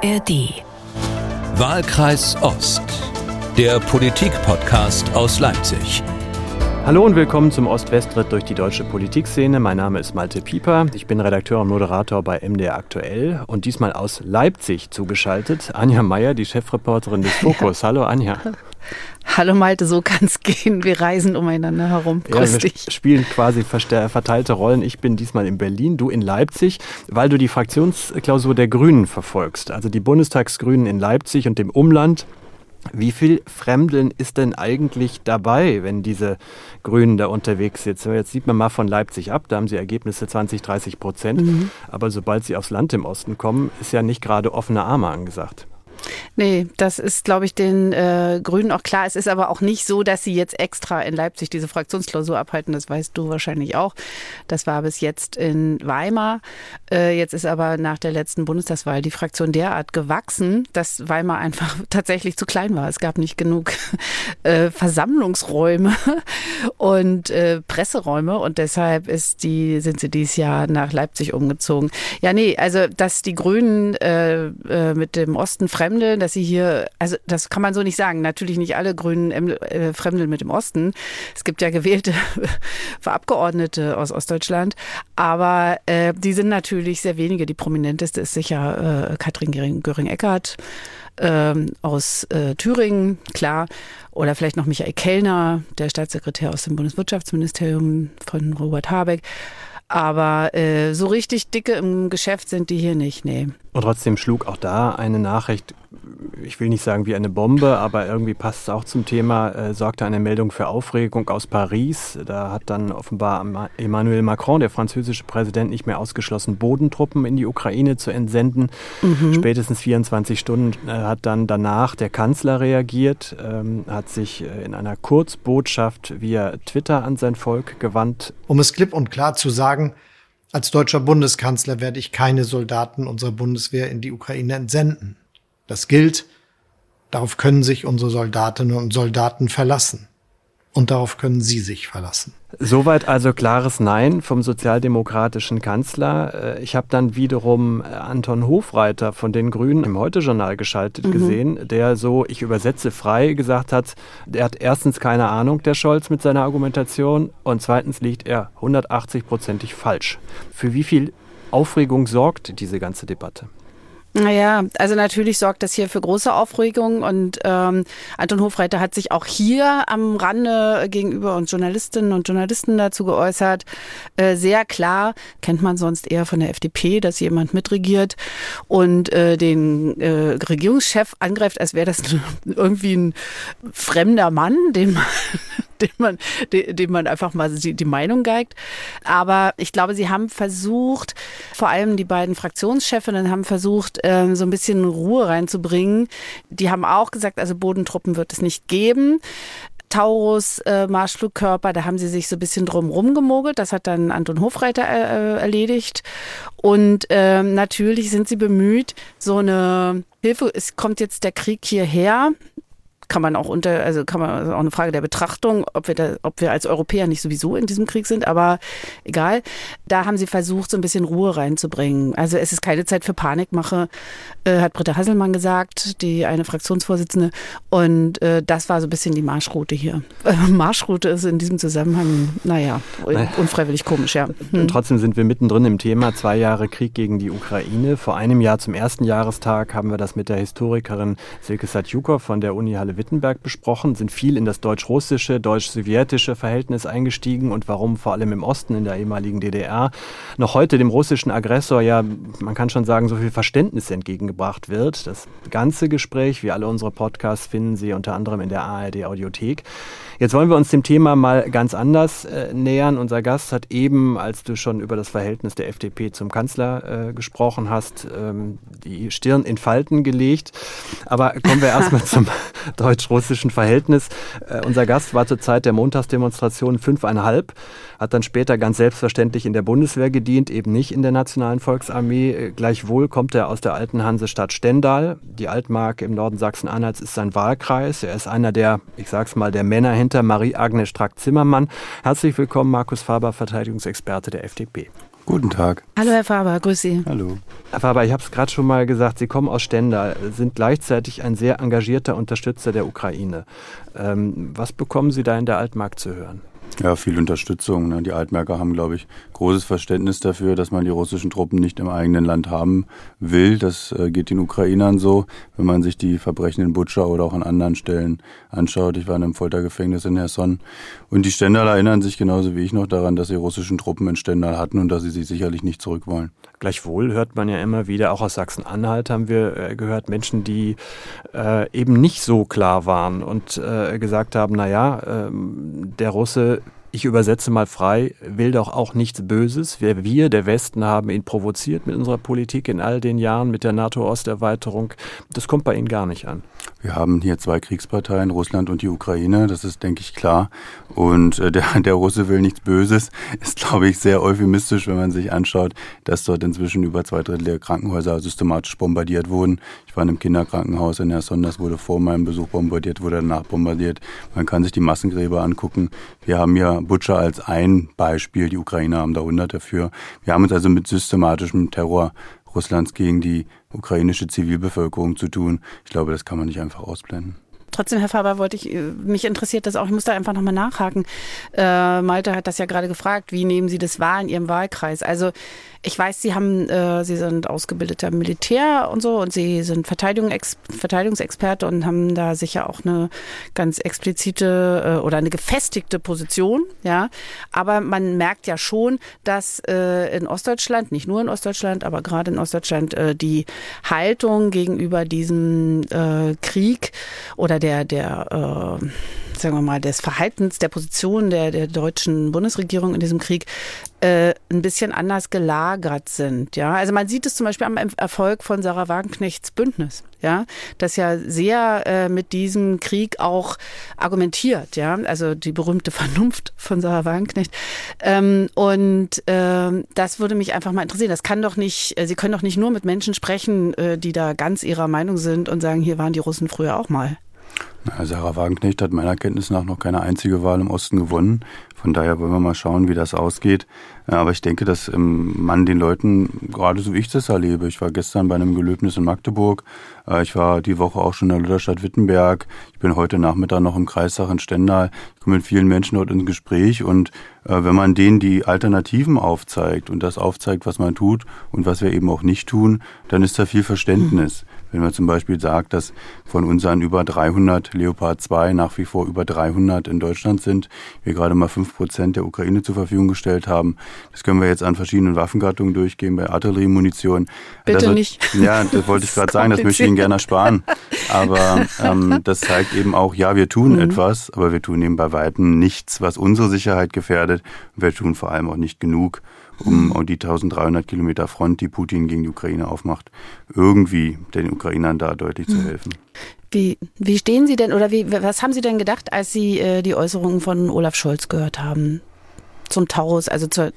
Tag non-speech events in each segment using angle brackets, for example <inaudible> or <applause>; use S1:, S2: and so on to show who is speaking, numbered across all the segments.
S1: ARD.
S2: Wahlkreis Ost. Der Politik-Podcast aus Leipzig.
S3: Hallo und willkommen zum Ost-West-Ritt durch die deutsche Politikszene. Mein Name ist Malte Pieper. Ich bin Redakteur und Moderator bei MDR Aktuell und diesmal aus Leipzig zugeschaltet. Anja Meier, die Chefreporterin des Fokus. <laughs> Hallo Anja.
S4: Hallo Malte, so kann es <laughs> gehen. Wir reisen umeinander herum. Grüß
S3: ja, wir
S4: dich.
S3: spielen quasi verteilte Rollen. Ich bin diesmal in Berlin, du in Leipzig, weil du die Fraktionsklausur der Grünen verfolgst. Also die Bundestagsgrünen in Leipzig und dem Umland. Wie viel Fremdeln ist denn eigentlich dabei, wenn diese Grünen da unterwegs sitzen? Jetzt sieht man mal von Leipzig ab, da haben sie Ergebnisse 20, 30 Prozent. Mhm. Aber sobald sie aufs Land im Osten kommen, ist ja nicht gerade offene Arme angesagt.
S4: Nee, das ist, glaube ich, den äh, Grünen auch klar. Es ist aber auch nicht so, dass sie jetzt extra in Leipzig diese Fraktionsklausur abhalten. Das weißt du wahrscheinlich auch. Das war bis jetzt in Weimar. Äh, jetzt ist aber nach der letzten Bundestagswahl die Fraktion derart gewachsen, dass Weimar einfach <laughs> tatsächlich zu klein war. Es gab nicht genug <laughs> äh, Versammlungsräume <laughs> und äh, Presseräume und deshalb ist die, sind sie dieses Jahr nach Leipzig umgezogen. Ja, nee, also dass die Grünen äh, äh, mit dem Osten fremd fremdeln, dass sie hier, also das kann man so nicht sagen. Natürlich nicht alle Grünen äh, fremdeln mit dem Osten. Es gibt ja gewählte <laughs> Abgeordnete aus Ostdeutschland, aber äh, die sind natürlich sehr wenige. Die prominenteste ist sicher äh, Katrin Göring-Eckardt ähm, aus äh, Thüringen, klar. Oder vielleicht noch Michael Kellner, der Staatssekretär aus dem Bundeswirtschaftsministerium von Robert Habeck. Aber äh, so richtig dicke im Geschäft sind die hier nicht, nee.
S3: Und trotzdem schlug auch da eine Nachricht, ich will nicht sagen wie eine Bombe, aber irgendwie passt es auch zum Thema, äh, sorgte eine Meldung für Aufregung aus Paris. Da hat dann offenbar Emmanuel Macron, der französische Präsident, nicht mehr ausgeschlossen, Bodentruppen in die Ukraine zu entsenden. Mhm. Spätestens 24 Stunden äh, hat dann danach der Kanzler reagiert, ähm, hat sich äh, in einer Kurzbotschaft via Twitter an sein Volk gewandt.
S5: Um es klipp und klar zu sagen, als deutscher Bundeskanzler werde ich keine Soldaten unserer Bundeswehr in die Ukraine entsenden. Das gilt, darauf können sich unsere Soldatinnen und Soldaten verlassen. Und darauf können Sie sich verlassen.
S3: Soweit also klares Nein vom sozialdemokratischen Kanzler. Äh, ich habe dann wiederum äh, Anton Hofreiter von den Grünen im Heute-Journal geschaltet mhm. gesehen, der so, ich übersetze frei, gesagt hat, er hat erstens keine Ahnung, der Scholz mit seiner Argumentation und zweitens liegt er 180-prozentig falsch. Für wie viel Aufregung sorgt diese ganze Debatte?
S4: Naja, also natürlich sorgt das hier für große Aufregung und ähm, Anton Hofreiter hat sich auch hier am Rande gegenüber uns Journalistinnen und Journalisten dazu geäußert. Äh, sehr klar, kennt man sonst eher von der FDP, dass jemand mitregiert und äh, den äh, Regierungschef angreift, als wäre das <laughs> irgendwie ein fremder Mann, den man <laughs> dem man, dem man einfach mal die, Meinung geigt. Aber ich glaube, sie haben versucht, vor allem die beiden Fraktionschefinnen haben versucht, ähm, so ein bisschen Ruhe reinzubringen. Die haben auch gesagt, also Bodentruppen wird es nicht geben. Taurus äh, Marschflugkörper, da haben sie sich so ein bisschen drum rumgemogelt. Das hat dann Anton Hofreiter äh, äh erledigt. Und ähm, natürlich sind sie bemüht, so eine Hilfe, es kommt jetzt der Krieg hierher kann man auch unter, also kann man also auch eine Frage der Betrachtung, ob wir da, ob wir als Europäer nicht sowieso in diesem Krieg sind, aber egal. Da haben sie versucht, so ein bisschen Ruhe reinzubringen. Also es ist keine Zeit für Panikmache, äh, hat Britta Hasselmann gesagt, die eine Fraktionsvorsitzende. Und äh, das war so ein bisschen die Marschroute hier. Äh, <laughs> Marschroute ist in diesem Zusammenhang, naja, unfreiwillig komisch, ja.
S3: Hm. Und trotzdem sind wir mittendrin im Thema zwei Jahre Krieg gegen die Ukraine. Vor einem Jahr zum ersten Jahrestag haben wir das mit der Historikerin Silke Satjukow von der Uni Halle Wittenberg besprochen, sind viel in das deutsch-russische, deutsch-sowjetische Verhältnis eingestiegen und warum vor allem im Osten in der ehemaligen DDR noch heute dem russischen Aggressor ja, man kann schon sagen, so viel Verständnis entgegengebracht wird. Das ganze Gespräch, wie alle unsere Podcasts, finden Sie unter anderem in der ARD Audiothek. Jetzt wollen wir uns dem Thema mal ganz anders äh, nähern. Unser Gast hat eben, als du schon über das Verhältnis der FDP zum Kanzler äh, gesprochen hast, ähm, die Stirn in Falten gelegt. Aber kommen wir <laughs> erstmal zum deutsch-russischen Verhältnis. Äh, unser Gast war zur Zeit der Montagsdemonstration fünfeinhalb, hat dann später ganz selbstverständlich in der Bundeswehr gedient, eben nicht in der Nationalen Volksarmee. Äh, gleichwohl kommt er aus der alten Hansestadt Stendal. Die Altmark im Norden Sachsen-Anhalts ist sein Wahlkreis. Er ist einer der, ich sag's mal, der Männer hinter Marie-Agnes Strack-Zimmermann. Herzlich willkommen, Markus Faber, Verteidigungsexperte der FDP.
S1: Guten Tag.
S4: Hallo Herr Faber, grüß Sie.
S1: Hallo.
S3: Herr Faber, ich habe es gerade schon mal gesagt, Sie kommen aus Stendal, sind gleichzeitig ein sehr engagierter Unterstützer der Ukraine. Ähm, was bekommen Sie da in der Altmark zu hören?
S1: Ja, viel Unterstützung. Ne? Die Altmärker haben, glaube ich, großes Verständnis dafür, dass man die russischen Truppen nicht im eigenen Land haben will. Das äh, geht den Ukrainern so, wenn man sich die Verbrechen in Butscha oder auch an anderen Stellen anschaut. Ich war in einem Foltergefängnis in Herson. Und die Stendal erinnern sich genauso wie ich noch daran, dass sie russischen Truppen in Stendal hatten und dass sie sich sicherlich nicht zurück wollen.
S3: Gleichwohl hört man ja immer wieder, auch aus Sachsen-Anhalt haben wir äh, gehört, Menschen, die äh, eben nicht so klar waren und äh, gesagt haben, naja, äh, der Russe ich übersetze mal frei, will doch auch nichts Böses. Wir, wir, der Westen, haben ihn provoziert mit unserer Politik in all den Jahren, mit der NATO-Osterweiterung. Das kommt bei Ihnen gar nicht an.
S1: Wir haben hier zwei Kriegsparteien, Russland und die Ukraine, das ist, denke ich, klar. Und äh, der, <laughs> der Russe will nichts Böses, ist, glaube ich, sehr euphemistisch, wenn man sich anschaut, dass dort inzwischen über zwei Drittel der Krankenhäuser systematisch bombardiert wurden. Ich war in einem Kinderkrankenhaus in Herson, das wurde vor meinem Besuch bombardiert, wurde danach bombardiert. Man kann sich die Massengräber angucken. Wir haben ja Butcher als ein Beispiel, die Ukrainer haben da hundert dafür. Wir haben uns also mit systematischem Terror Russlands gegen die ukrainische Zivilbevölkerung zu tun. Ich glaube, das kann man nicht einfach ausblenden.
S4: Trotzdem, Herr Faber, wollte ich, äh, mich interessiert das auch, ich muss da einfach nochmal nachhaken. Äh, Malte hat das ja gerade gefragt, wie nehmen Sie das wahr in Ihrem Wahlkreis? Also ich weiß, Sie haben, äh, Sie sind ausgebildeter Militär und so und Sie sind Verteidigung, Verteidigungsexperte und haben da sicher auch eine ganz explizite äh, oder eine gefestigte Position, ja. Aber man merkt ja schon, dass äh, in Ostdeutschland, nicht nur in Ostdeutschland, aber gerade in Ostdeutschland äh, die Haltung gegenüber diesem äh, Krieg oder der, der äh, sagen wir mal, des Verhaltens, der Position der, der deutschen Bundesregierung in diesem Krieg äh, ein bisschen anders gelagert sind. Ja, also man sieht es zum Beispiel am Erfolg von Sarah Wagenknechts Bündnis, ja, das ja sehr äh, mit diesem Krieg auch argumentiert, ja, also die berühmte Vernunft von Sarah Wagenknecht. Ähm, und ähm, das würde mich einfach mal interessieren. Das kann doch nicht, äh, Sie können doch nicht nur mit Menschen sprechen, äh, die da ganz ihrer Meinung sind und sagen, hier waren die Russen früher auch mal.
S1: Sarah Wagenknecht hat meiner Kenntnis nach noch keine einzige Wahl im Osten gewonnen. Von daher wollen wir mal schauen, wie das ausgeht. Aber ich denke, dass man den Leuten, gerade so wie ich das erlebe, ich war gestern bei einem Gelöbnis in Magdeburg, äh, ich war die Woche auch schon in der Lutherstadt Wittenberg, ich bin heute Nachmittag noch im Kreistag in Stendal, ich komme mit vielen Menschen dort ins Gespräch und äh, wenn man denen die Alternativen aufzeigt und das aufzeigt, was man tut und was wir eben auch nicht tun, dann ist da viel Verständnis. Mhm. Wenn man zum Beispiel sagt, dass von unseren über 300 Leopard 2 nach wie vor über 300 in Deutschland sind, wir gerade mal fünf Prozent der Ukraine zur Verfügung gestellt haben. Das können wir jetzt an verschiedenen Waffengattungen durchgehen, bei Artilleriemunition.
S4: Bitte
S1: wird,
S4: nicht.
S1: Ja, das wollte ich gerade sagen, das möchte ich Ihnen gerne ersparen. Aber ähm, das zeigt eben auch, ja, wir tun mhm. etwas, aber wir tun eben bei Weitem nichts, was unsere Sicherheit gefährdet. Wir tun vor allem auch nicht genug, um die 1300 Kilometer Front, die Putin gegen die Ukraine aufmacht, irgendwie den Ukrainern da deutlich zu hm. helfen.
S4: Wie, wie stehen Sie denn oder wie, was haben Sie denn gedacht, als Sie äh, die Äußerungen von Olaf Scholz gehört haben zum Taurus, also zur,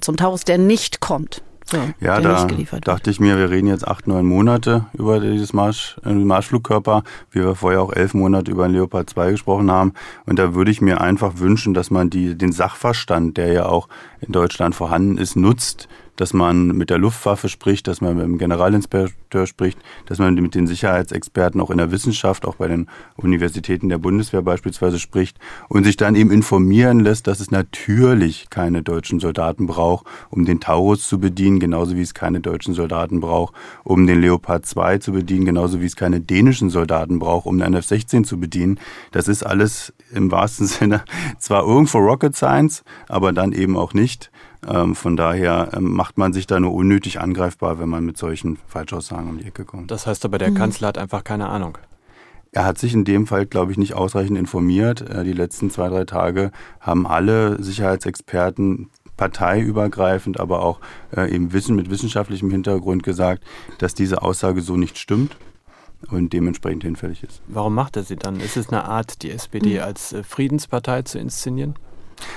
S4: zum Taurus, der nicht kommt?
S1: So, ja, da dachte ich mir, wir reden jetzt acht, neun Monate über dieses Marsch, äh, Marschflugkörper, wie wir vorher auch elf Monate über den Leopard 2 gesprochen haben. Und da würde ich mir einfach wünschen, dass man die, den Sachverstand, der ja auch in Deutschland vorhanden ist, nutzt, dass man mit der Luftwaffe spricht, dass man mit dem Generalinspekteur spricht, dass man mit den Sicherheitsexperten auch in der Wissenschaft, auch bei den Universitäten der Bundeswehr beispielsweise spricht und sich dann eben informieren lässt, dass es natürlich keine deutschen Soldaten braucht, um den Taurus zu bedienen, genauso wie es keine deutschen Soldaten braucht, um den Leopard 2 zu bedienen, genauso wie es keine dänischen Soldaten braucht, um den F-16 zu bedienen. Das ist alles im wahrsten <laughs> Sinne zwar irgendwo Rocket Science, aber dann eben auch nicht. Ähm, von daher ähm, macht man sich da nur unnötig angreifbar, wenn man mit solchen Falschaussagen um die Ecke kommt.
S3: Das heißt aber, der mhm. Kanzler hat einfach keine Ahnung.
S1: Er hat sich in dem Fall, glaube ich, nicht ausreichend informiert. Äh, die letzten zwei, drei Tage haben alle Sicherheitsexperten parteiübergreifend, aber auch äh, eben Wissen mit wissenschaftlichem Hintergrund gesagt, dass diese Aussage so nicht stimmt und dementsprechend hinfällig ist.
S3: Warum macht er sie dann? Ist es eine Art, die SPD mhm. als äh, Friedenspartei zu inszenieren?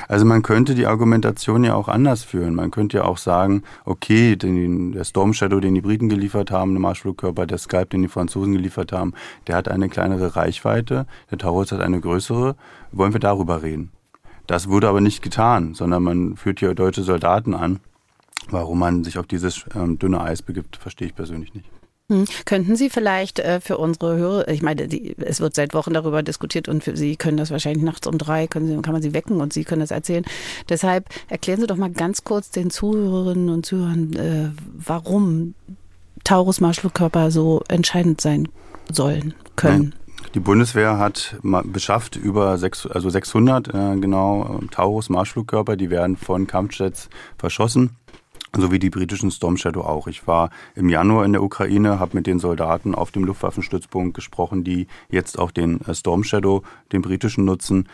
S1: Also man könnte die Argumentation ja auch anders führen. Man könnte ja auch sagen, okay, den, der Storm Shadow, den die Briten geliefert haben, der Marschflugkörper, der Skype, den die Franzosen geliefert haben, der hat eine kleinere Reichweite, der Taurus hat eine größere. Wollen wir darüber reden? Das wurde aber nicht getan, sondern man führt hier deutsche Soldaten an Warum man sich auf dieses ähm, dünne Eis begibt, verstehe ich persönlich nicht.
S4: Hm. Könnten Sie vielleicht äh, für unsere Hörer, ich meine, die, es wird seit Wochen darüber diskutiert und für Sie können das wahrscheinlich nachts um drei, können Sie, kann man Sie wecken und Sie können das erzählen. Deshalb erklären Sie doch mal ganz kurz den Zuhörerinnen und Zuhörern, äh, warum Taurus-Marschflugkörper so entscheidend sein sollen, können.
S1: Die Bundeswehr hat beschafft über sechs, also 600 äh, genau Taurus-Marschflugkörper, die werden von Kampfjets verschossen so wie die britischen Storm Shadow auch. Ich war im Januar in der Ukraine, habe mit den Soldaten auf dem Luftwaffenstützpunkt gesprochen, die jetzt auch den äh, Storm Shadow, den britischen, nutzen.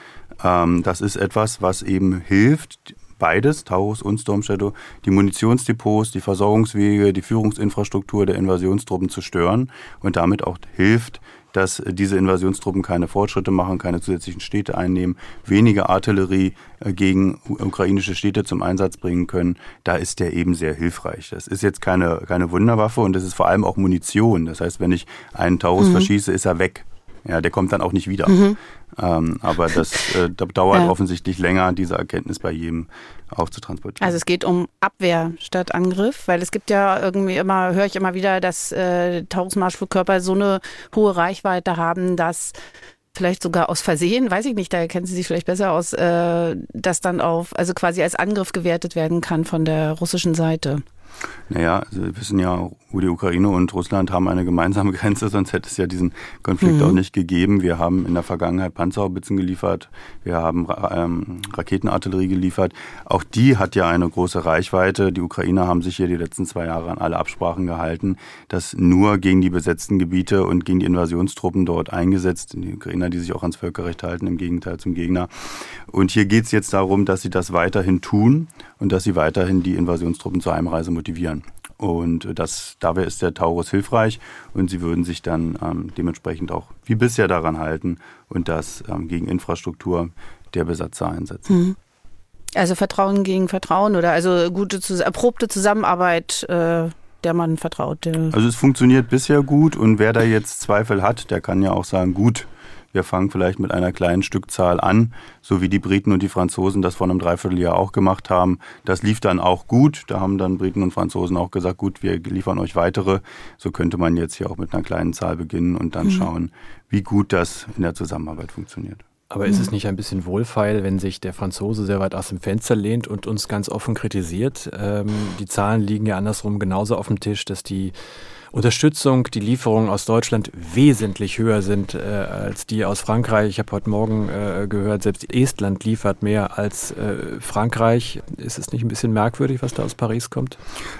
S1: Ähm, das ist etwas, was eben hilft, beides, Taurus und Storm Shadow, die Munitionsdepots, die Versorgungswege, die Führungsinfrastruktur der Invasionstruppen zu stören und damit auch hilft, dass diese Invasionstruppen keine Fortschritte machen, keine zusätzlichen Städte einnehmen, weniger Artillerie äh, gegen ukrainische Städte zum Einsatz bringen können, da ist der eben sehr hilfreich. Das ist jetzt keine, keine Wunderwaffe und das ist vor allem auch Munition. Das heißt, wenn ich einen Taurus mhm. verschieße, ist er weg. Ja, der kommt dann auch nicht wieder. Mhm. Ähm, aber das äh, dauert <laughs> ja. offensichtlich länger, diese Erkenntnis bei jedem auch zu transportieren.
S4: Also es geht um Abwehr statt Angriff, weil es gibt ja irgendwie immer, höre ich immer wieder, dass äh, Taurusmarschflugkörper so eine hohe Reichweite haben, dass vielleicht sogar aus Versehen, weiß ich nicht, da kennen Sie sich vielleicht besser aus, äh, das dann auf, also quasi als Angriff gewertet werden kann von der russischen Seite.
S1: Naja, also wir wissen ja, die Ukraine und Russland haben eine gemeinsame <laughs> Grenze, sonst hätte es ja diesen Konflikt mhm. auch nicht gegeben. Wir haben in der Vergangenheit Panzerhaubitzen geliefert, wir haben ähm, Raketenartillerie geliefert. Auch die hat ja eine große Reichweite. Die Ukrainer haben sich hier die letzten zwei Jahre an alle Absprachen gehalten, dass nur gegen die besetzten Gebiete und gegen die Invasionstruppen dort eingesetzt. Die Ukrainer, die sich auch ans Völkerrecht halten, im Gegenteil zum Gegner. Und hier geht es jetzt darum, dass sie das weiterhin tun und dass sie weiterhin die Invasionstruppen zur Heimreise motivieren. Und das, dabei ist der Taurus hilfreich und sie würden sich dann ähm, dementsprechend auch wie bisher daran halten und das ähm, gegen Infrastruktur der Besatzer einsetzen. Mhm.
S4: Also Vertrauen gegen Vertrauen oder also gute, erprobte Zusammenarbeit. Äh der man vertraut. Der
S1: also es funktioniert bisher gut und wer da jetzt Zweifel hat, der kann ja auch sagen, gut, wir fangen vielleicht mit einer kleinen Stückzahl an, so wie die Briten und die Franzosen das vor einem Dreivierteljahr auch gemacht haben. Das lief dann auch gut. Da haben dann Briten und Franzosen auch gesagt, gut, wir liefern euch weitere. So könnte man jetzt hier auch mit einer kleinen Zahl beginnen und dann mhm. schauen, wie gut das in der Zusammenarbeit funktioniert.
S3: Aber ist es nicht ein bisschen wohlfeil, wenn sich der Franzose sehr weit aus dem Fenster lehnt und uns ganz offen kritisiert? Ähm, die Zahlen liegen ja andersrum genauso auf dem Tisch, dass die Unterstützung, die Lieferungen aus Deutschland wesentlich höher sind äh, als die aus Frankreich. Ich habe heute Morgen äh, gehört, selbst Estland liefert mehr als äh, Frankreich. Ist es nicht ein bisschen merkwürdig, was da aus Paris kommt?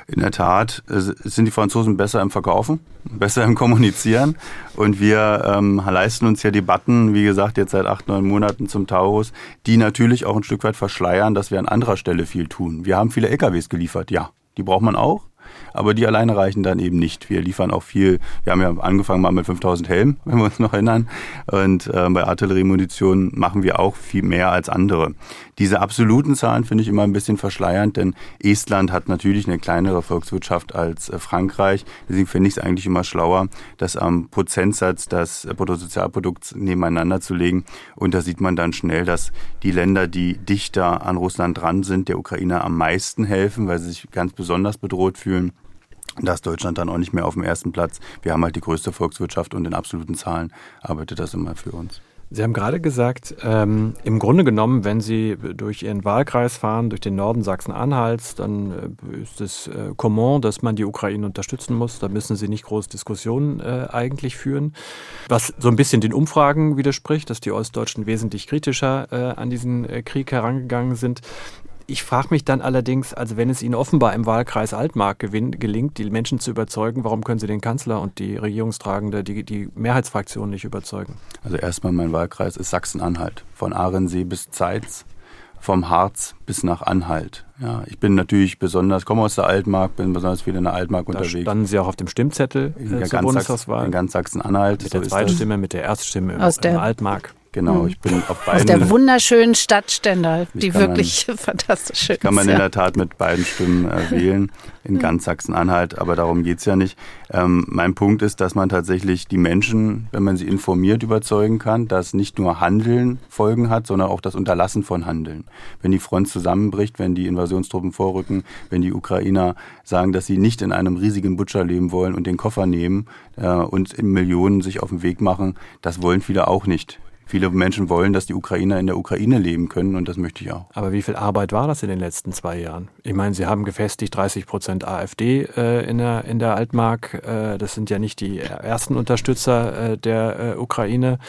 S1: In der Tat äh, sind die Franzosen besser im Verkaufen, besser im Kommunizieren. Und wir ähm, leisten uns ja Debatten, wie gesagt, jetzt seit acht, neun Monaten zum Taurus, die natürlich auch ein Stück weit verschleiern, dass wir an anderer Stelle viel tun. Wir haben viele LKWs geliefert, ja. Die braucht man auch aber die alleine reichen dann eben nicht. Wir liefern auch viel, wir haben ja angefangen mal mit 5000 Helmen, <laughs> wenn wir uns noch erinnern, und äh, bei Artilleriemunition machen wir auch viel mehr als andere. Diese absoluten Zahlen finde ich immer ein bisschen verschleiernd, denn Estland hat natürlich eine kleinere Volkswirtschaft als äh, Frankreich. Deswegen finde ich es eigentlich immer schlauer, das am Prozentsatz des Bruttosozialprodukts nebeneinander zu legen. Und da sieht man dann schnell, dass die Länder, die dichter an Russland dran sind, der Ukraine am meisten helfen, weil sie sich ganz besonders bedroht fühlen. Da ist Deutschland dann auch nicht mehr auf dem ersten Platz. Wir haben halt die größte Volkswirtschaft und in absoluten Zahlen arbeitet das immer für uns.
S3: Sie haben gerade gesagt, ähm, im Grunde genommen, wenn Sie durch Ihren Wahlkreis fahren, durch den Norden Sachsen-Anhalts, dann äh, ist es äh, common, dass man die Ukraine unterstützen muss. Da müssen Sie nicht große Diskussionen äh, eigentlich führen. Was so ein bisschen den Umfragen widerspricht, dass die Ostdeutschen wesentlich kritischer äh, an diesen äh, Krieg herangegangen sind. Ich frage mich dann allerdings, also wenn es Ihnen offenbar im Wahlkreis Altmark gelingt, die Menschen zu überzeugen, warum können Sie den Kanzler und die Regierungstragende, die, die Mehrheitsfraktion nicht überzeugen?
S1: Also erstmal mein Wahlkreis ist Sachsen-Anhalt, von Ahrensee bis Zeitz, vom Harz bis nach Anhalt. Ja, ich bin natürlich besonders, komme aus der Altmark, bin besonders viel in der Altmark
S3: da
S1: unterwegs.
S3: Standen Sie auch auf dem Stimmzettel
S1: in, äh, zur ganz Bundestagswahl? in ganz Sachsen-Anhalt.
S3: Mit so der Zweitstimme, mit der Erststimme im, aus der, im Altmark.
S1: Genau, hm. ich bin auf beiden. Aus
S4: der wunderschönen Stadt Stendal, die wirklich <laughs> man, fantastisch ist.
S1: Kann man in der Tat mit beiden Stimmen äh, <laughs> wählen in hm. ganz Sachsen-Anhalt, aber darum geht es ja nicht. Ähm, mein Punkt ist, dass man tatsächlich die Menschen, wenn man sie informiert, überzeugen kann, dass nicht nur Handeln Folgen hat, sondern auch das Unterlassen von Handeln. Wenn die Front zusammenbricht, wenn die Invasionstruppen vorrücken, wenn die Ukrainer sagen, dass sie nicht in einem riesigen Butcher leben wollen und den Koffer nehmen äh, und in Millionen sich auf den Weg machen, das wollen viele auch nicht. Viele Menschen wollen, dass die Ukrainer in der Ukraine leben können und das möchte ich auch.
S3: Aber wie viel Arbeit war das in den letzten zwei Jahren? Ich meine, Sie haben gefestigt 30 Prozent AfD äh, in, der, in der Altmark. Äh, das sind ja nicht die ersten Unterstützer äh, der äh, Ukraine.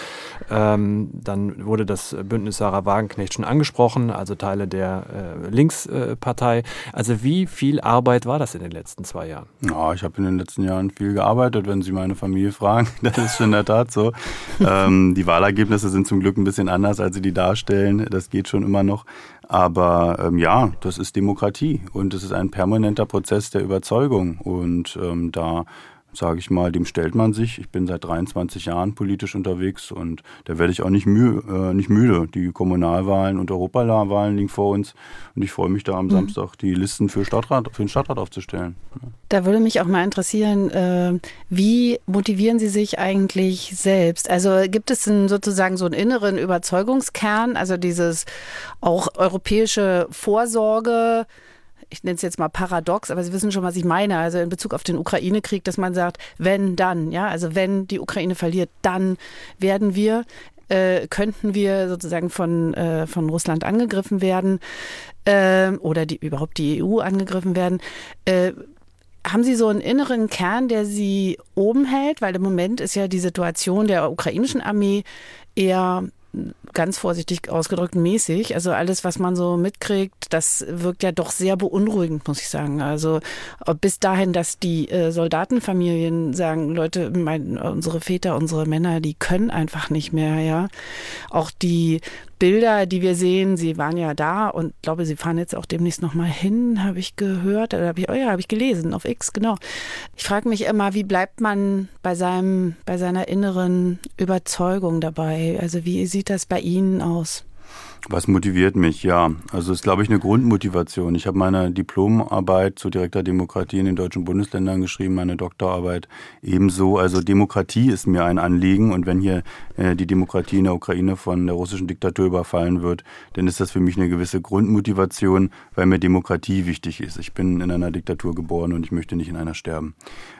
S3: Ähm, dann wurde das Bündnis Sarah Wagenknecht schon angesprochen, also Teile der äh, Linkspartei. also wie viel Arbeit war das in den letzten zwei Jahren?
S1: Ja, ich habe in den letzten Jahren viel gearbeitet, wenn Sie meine Familie fragen. <laughs> Das ist in der Tat so. ähm, die Wahlergebnisse Ergebnisse sind zum Glück ein bisschen anders, als sie die darstellen. Das geht schon immer noch. Aber ähm, ja, das ist Demokratie und es ist ein permanenter Prozess der Überzeugung. Und ähm, da sage ich mal, dem stellt man sich. Ich bin seit 23 Jahren politisch unterwegs und da werde ich auch nicht, müh, äh, nicht müde. Die Kommunalwahlen und Europawahlen liegen vor uns und ich freue mich da am mhm. Samstag die Listen für, Stadtrat, für den Stadtrat aufzustellen.
S4: Da würde mich auch mal interessieren, äh, wie motivieren Sie sich eigentlich selbst? Also gibt es einen, sozusagen so einen inneren Überzeugungskern, also dieses auch europäische Vorsorge? Ich nenne es jetzt mal paradox, aber Sie wissen schon, was ich meine. Also in Bezug auf den Ukraine-Krieg, dass man sagt, wenn dann, ja, also wenn die Ukraine verliert, dann werden wir äh, könnten wir sozusagen von, äh, von Russland angegriffen werden äh, oder die, überhaupt die EU angegriffen werden. Äh, haben Sie so einen inneren Kern, der Sie oben hält? Weil im Moment ist ja die Situation der ukrainischen Armee eher ganz vorsichtig ausgedrückt mäßig. Also alles, was man so mitkriegt, das wirkt ja doch sehr beunruhigend, muss ich sagen. Also bis dahin, dass die äh, Soldatenfamilien sagen, Leute, mein, unsere Väter, unsere Männer, die können einfach nicht mehr, ja. Auch die Bilder, die wir sehen, sie waren ja da und glaube, sie fahren jetzt auch demnächst nochmal hin, habe ich gehört, oder habe ich, oh ja, habe ich gelesen, auf X, genau. Ich frage mich immer, wie bleibt man bei seinem, bei seiner inneren Überzeugung dabei? Also wie sieht das bei Ihnen aus?
S1: Was motiviert mich? Ja, also ist, glaube ich, eine Grundmotivation. Ich habe meine Diplomarbeit zu direkter Demokratie in den deutschen Bundesländern geschrieben, meine Doktorarbeit ebenso. Also Demokratie ist mir ein Anliegen und wenn hier äh, die Demokratie in der Ukraine von der russischen Diktatur überfallen wird, dann ist das für mich eine gewisse Grundmotivation, weil mir Demokratie wichtig ist. Ich bin in einer Diktatur geboren und ich möchte nicht in einer sterben.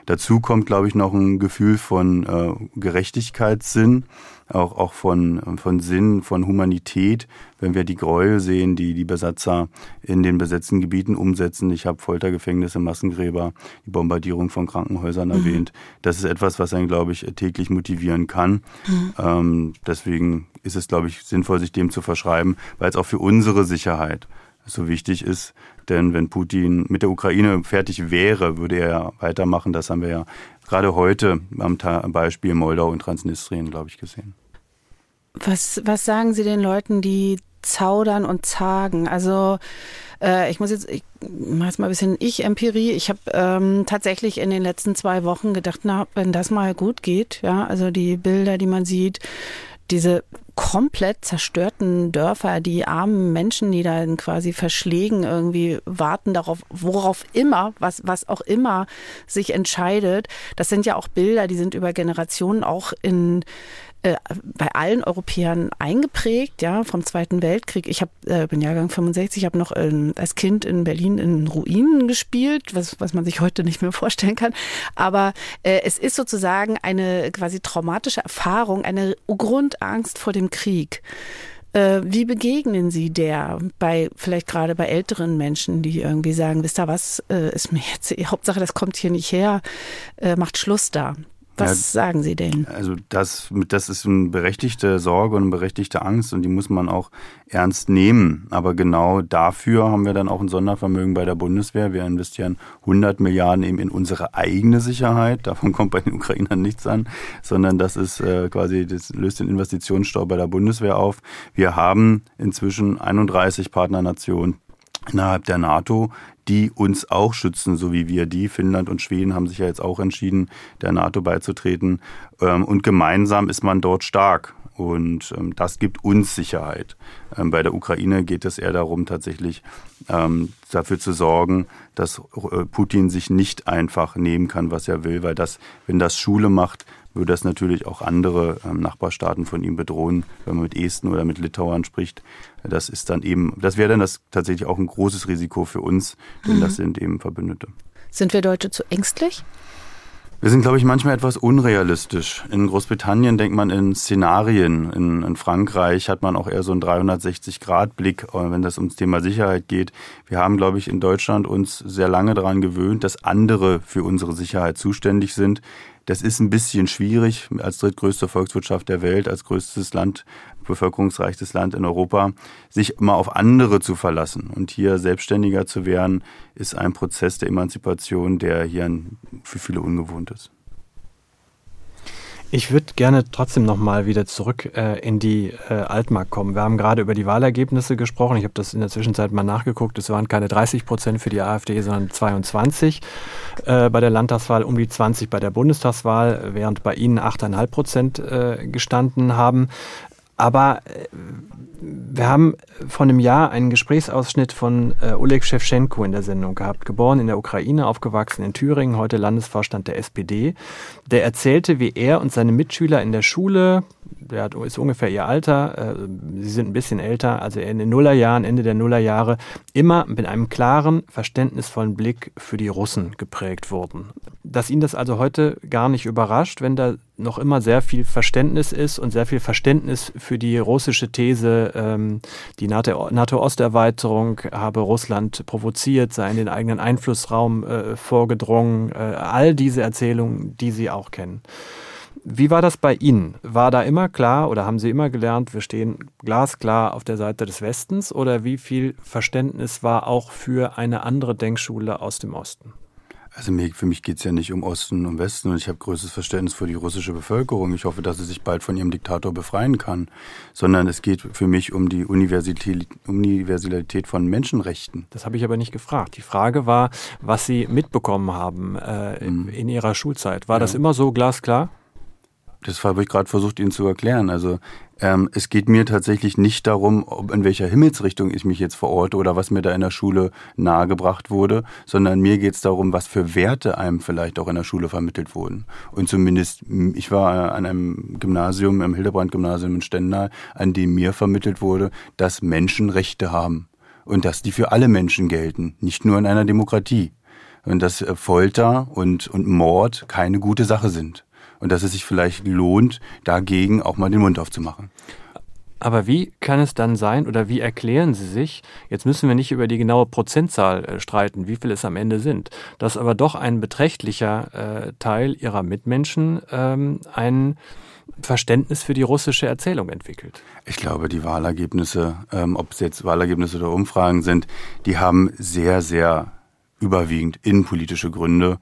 S1: Dazu kommt, glaube ich, noch ein Gefühl von äh, Gerechtigkeitssinn auch, auch von, von Sinn, von Humanität, wenn wir die Gräuel sehen, die die Besatzer in den besetzten Gebieten umsetzen. Ich habe Foltergefängnisse, Massengräber, die Bombardierung von Krankenhäusern mhm. erwähnt. Das ist etwas, was einen, glaube ich, täglich motivieren kann. Mhm. Ähm, deswegen ist es, glaube ich, sinnvoll, sich dem zu verschreiben, weil es auch für unsere Sicherheit so wichtig ist. Denn wenn Putin mit der Ukraine fertig wäre, würde er weitermachen. Das haben wir ja gerade heute am Beispiel Moldau und Transnistrien, glaube ich, gesehen.
S4: Was, was sagen Sie den Leuten, die zaudern und zagen? Also äh, ich muss jetzt, ich mache jetzt mal ein bisschen Ich-Empirie. Ich habe ähm, tatsächlich in den letzten zwei Wochen gedacht, na, wenn das mal gut geht, ja, also die Bilder, die man sieht, diese komplett zerstörten Dörfer, die armen Menschen, die dann quasi verschlägen irgendwie warten darauf, worauf immer, was, was auch immer sich entscheidet. Das sind ja auch Bilder, die sind über Generationen auch in äh, bei allen Europäern eingeprägt, ja, vom Zweiten Weltkrieg. Ich hab, äh, bin Jahrgang 65, habe noch ähm, als Kind in Berlin in Ruinen gespielt, was, was man sich heute nicht mehr <laughs> vorstellen kann. Aber äh, es ist sozusagen eine quasi traumatische Erfahrung, eine Grundangst vor dem Krieg. Äh, wie begegnen Sie der bei vielleicht gerade bei älteren Menschen, die irgendwie sagen, wisst ihr was, äh, ist mir jetzt <laughs> Hauptsache, das kommt hier nicht her, äh, macht Schluss da. Was ja, sagen Sie denn?
S1: Also das, das ist eine berechtigte Sorge und eine berechtigte Angst und die muss man auch ernst nehmen. Aber genau dafür haben wir dann auch ein Sondervermögen bei der Bundeswehr. Wir investieren 100 Milliarden eben in unsere eigene Sicherheit. Davon <laughs> kommt bei den Ukrainern nichts an, sondern das ist äh, quasi, das löst den Investitionsstau bei der Bundeswehr auf. Wir haben inzwischen 31 Partnernationen innerhalb der NATO, die uns auch schützen, so wie wir die. Finnland und Schweden haben sich ja jetzt auch entschieden, der NATO beizutreten. Ähm, und gemeinsam ist man dort stark. Und ähm, das gibt uns Sicherheit. Ähm, bei der Ukraine geht es eher darum, tatsächlich ähm, dafür zu sorgen, dass äh, Putin sich nicht einfach nehmen kann, was er will, weil das, wenn das Schule macht, würde das natürlich auch andere ähm, Nachbarstaaten von ihm bedrohen, wenn man mit Esten oder mit Litauern spricht. Das ist dann eben, das wäre dann das tatsächlich auch ein großes Risiko für uns, denn mhm. das sind eben Verbündete.
S4: Sind wir Deutsche zu ängstlich?
S1: Wir sind, glaube ich, manchmal etwas unrealistisch. In Großbritannien denkt man in Szenarien. In, in Frankreich hat man auch eher so einen 360-Grad-Blick, äh, wenn das ums Thema Sicherheit geht. Wir haben, glaube ich, in Deutschland uns sehr lange daran gewöhnt, dass andere für unsere Sicherheit zuständig sind. Das ist ein bisschen schwierig als drittgrößte Volkswirtschaft der Welt, als größtes Land, bevölkerungsreichstes Land in Europa, sich immer auf andere zu verlassen. Und hier selbstständiger zu werden, ist ein Prozess der Emanzipation, der hier für viele ungewohnt ist.
S3: Ich würde gerne trotzdem nochmal wieder zurück äh, in die äh, Altmark kommen. Wir haben gerade über die Wahlergebnisse gesprochen. Ich habe das in der Zwischenzeit mal nachgeguckt. Es waren keine 30 Prozent für die AfD, sondern 22 äh, bei der Landtagswahl, um die 20 bei der Bundestagswahl, während bei Ihnen 8,5 Prozent äh, gestanden haben. Aber äh, wir haben vor einem Jahr einen Gesprächsausschnitt von äh, Oleg Shevchenko in der Sendung gehabt. Geboren in der Ukraine, aufgewachsen in Thüringen, heute Landesvorstand der SPD. Der erzählte, wie er und seine Mitschüler in der Schule, der hat, ist ungefähr ihr Alter, äh, sie sind ein bisschen älter, also in den Nullerjahren, Ende der Nullerjahre, immer mit einem klaren, verständnisvollen Blick für die Russen geprägt wurden. Dass ihn das also heute gar nicht überrascht, wenn da noch immer sehr viel Verständnis ist und sehr viel Verständnis für die russische These, ähm, die NATO-Osterweiterung habe Russland provoziert, sei in den eigenen Einflussraum äh, vorgedrungen, äh, all diese Erzählungen, die Sie auch kennen. Wie war das bei Ihnen? War da immer klar oder haben Sie immer gelernt, wir stehen glasklar auf der Seite des Westens oder wie viel Verständnis war auch für eine andere Denkschule aus dem Osten?
S1: Also mir, für mich geht es ja nicht um Osten und Westen und ich habe größtes Verständnis für die russische Bevölkerung. Ich hoffe, dass sie sich bald von ihrem Diktator befreien kann. Sondern es geht für mich um die Universalität, Universalität von Menschenrechten.
S3: Das habe ich aber nicht gefragt. Die Frage war, was Sie mitbekommen haben äh, in, mhm. in Ihrer Schulzeit. War ja. das immer so glasklar?
S1: Das habe ich gerade versucht, Ihnen zu erklären. Also ähm, es geht mir tatsächlich nicht darum, ob in welcher Himmelsrichtung ich mich jetzt verorte oder was mir da in der Schule nahegebracht wurde, sondern mir geht es darum, was für Werte einem vielleicht auch in der Schule vermittelt wurden. Und zumindest, ich war an einem Gymnasium, im Hildebrand-Gymnasium in Stendal, an dem mir vermittelt wurde, dass Menschen Rechte haben und dass die für alle Menschen gelten, nicht nur in einer Demokratie. Und dass äh, Folter und, und Mord keine gute Sache sind und dass es sich vielleicht lohnt, dagegen auch mal den Mund aufzumachen.
S3: Aber wie kann es dann sein oder wie erklären Sie sich, jetzt müssen wir nicht über die genaue Prozentzahl äh, streiten, wie viel es am Ende sind, dass aber doch ein beträchtlicher äh, Teil Ihrer Mitmenschen ähm, ein Verständnis für die russische Erzählung entwickelt?
S1: Ich glaube, die Wahlergebnisse, ähm, ob es jetzt Wahlergebnisse oder Umfragen sind, die haben sehr, sehr überwiegend innenpolitische Gründe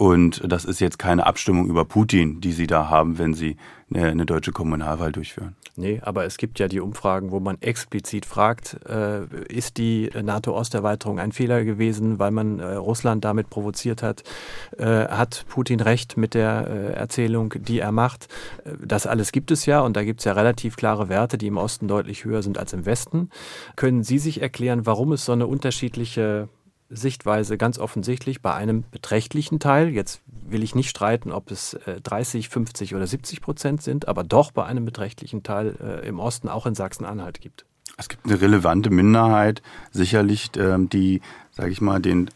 S1: und das ist jetzt keine Abstimmung über Putin, die Sie da haben, wenn Sie eine, deutsche Kommunalwahl durchführen.
S3: Nee, aber es gibt ja die Umfragen, wo man explizit fragt, äh, ist die NATO-Osterweiterung ein Fehler gewesen, weil man äh, Russland damit provoziert hat? Äh, hat Putin recht mit der äh, Erzählung, die er macht? Äh, das alles gibt es ja und da gibt es ja relativ klare Werte, die im Osten deutlich höher sind als im Westen. Können Sie sich erklären, warum es so eine unterschiedliche Sichtweise ganz offensichtlich bei einem beträchtlichen Teil, jetzt will ich nicht streiten, ob es 30, äh, 50 oder 70 Prozent sind, aber doch bei einem beträchtlichen Teil äh, im Osten, auch in Sachsen-Anhalt gibt.
S1: Es gibt eine relevante Minderheit, sicherlich, ähm, die, sage ich mal, den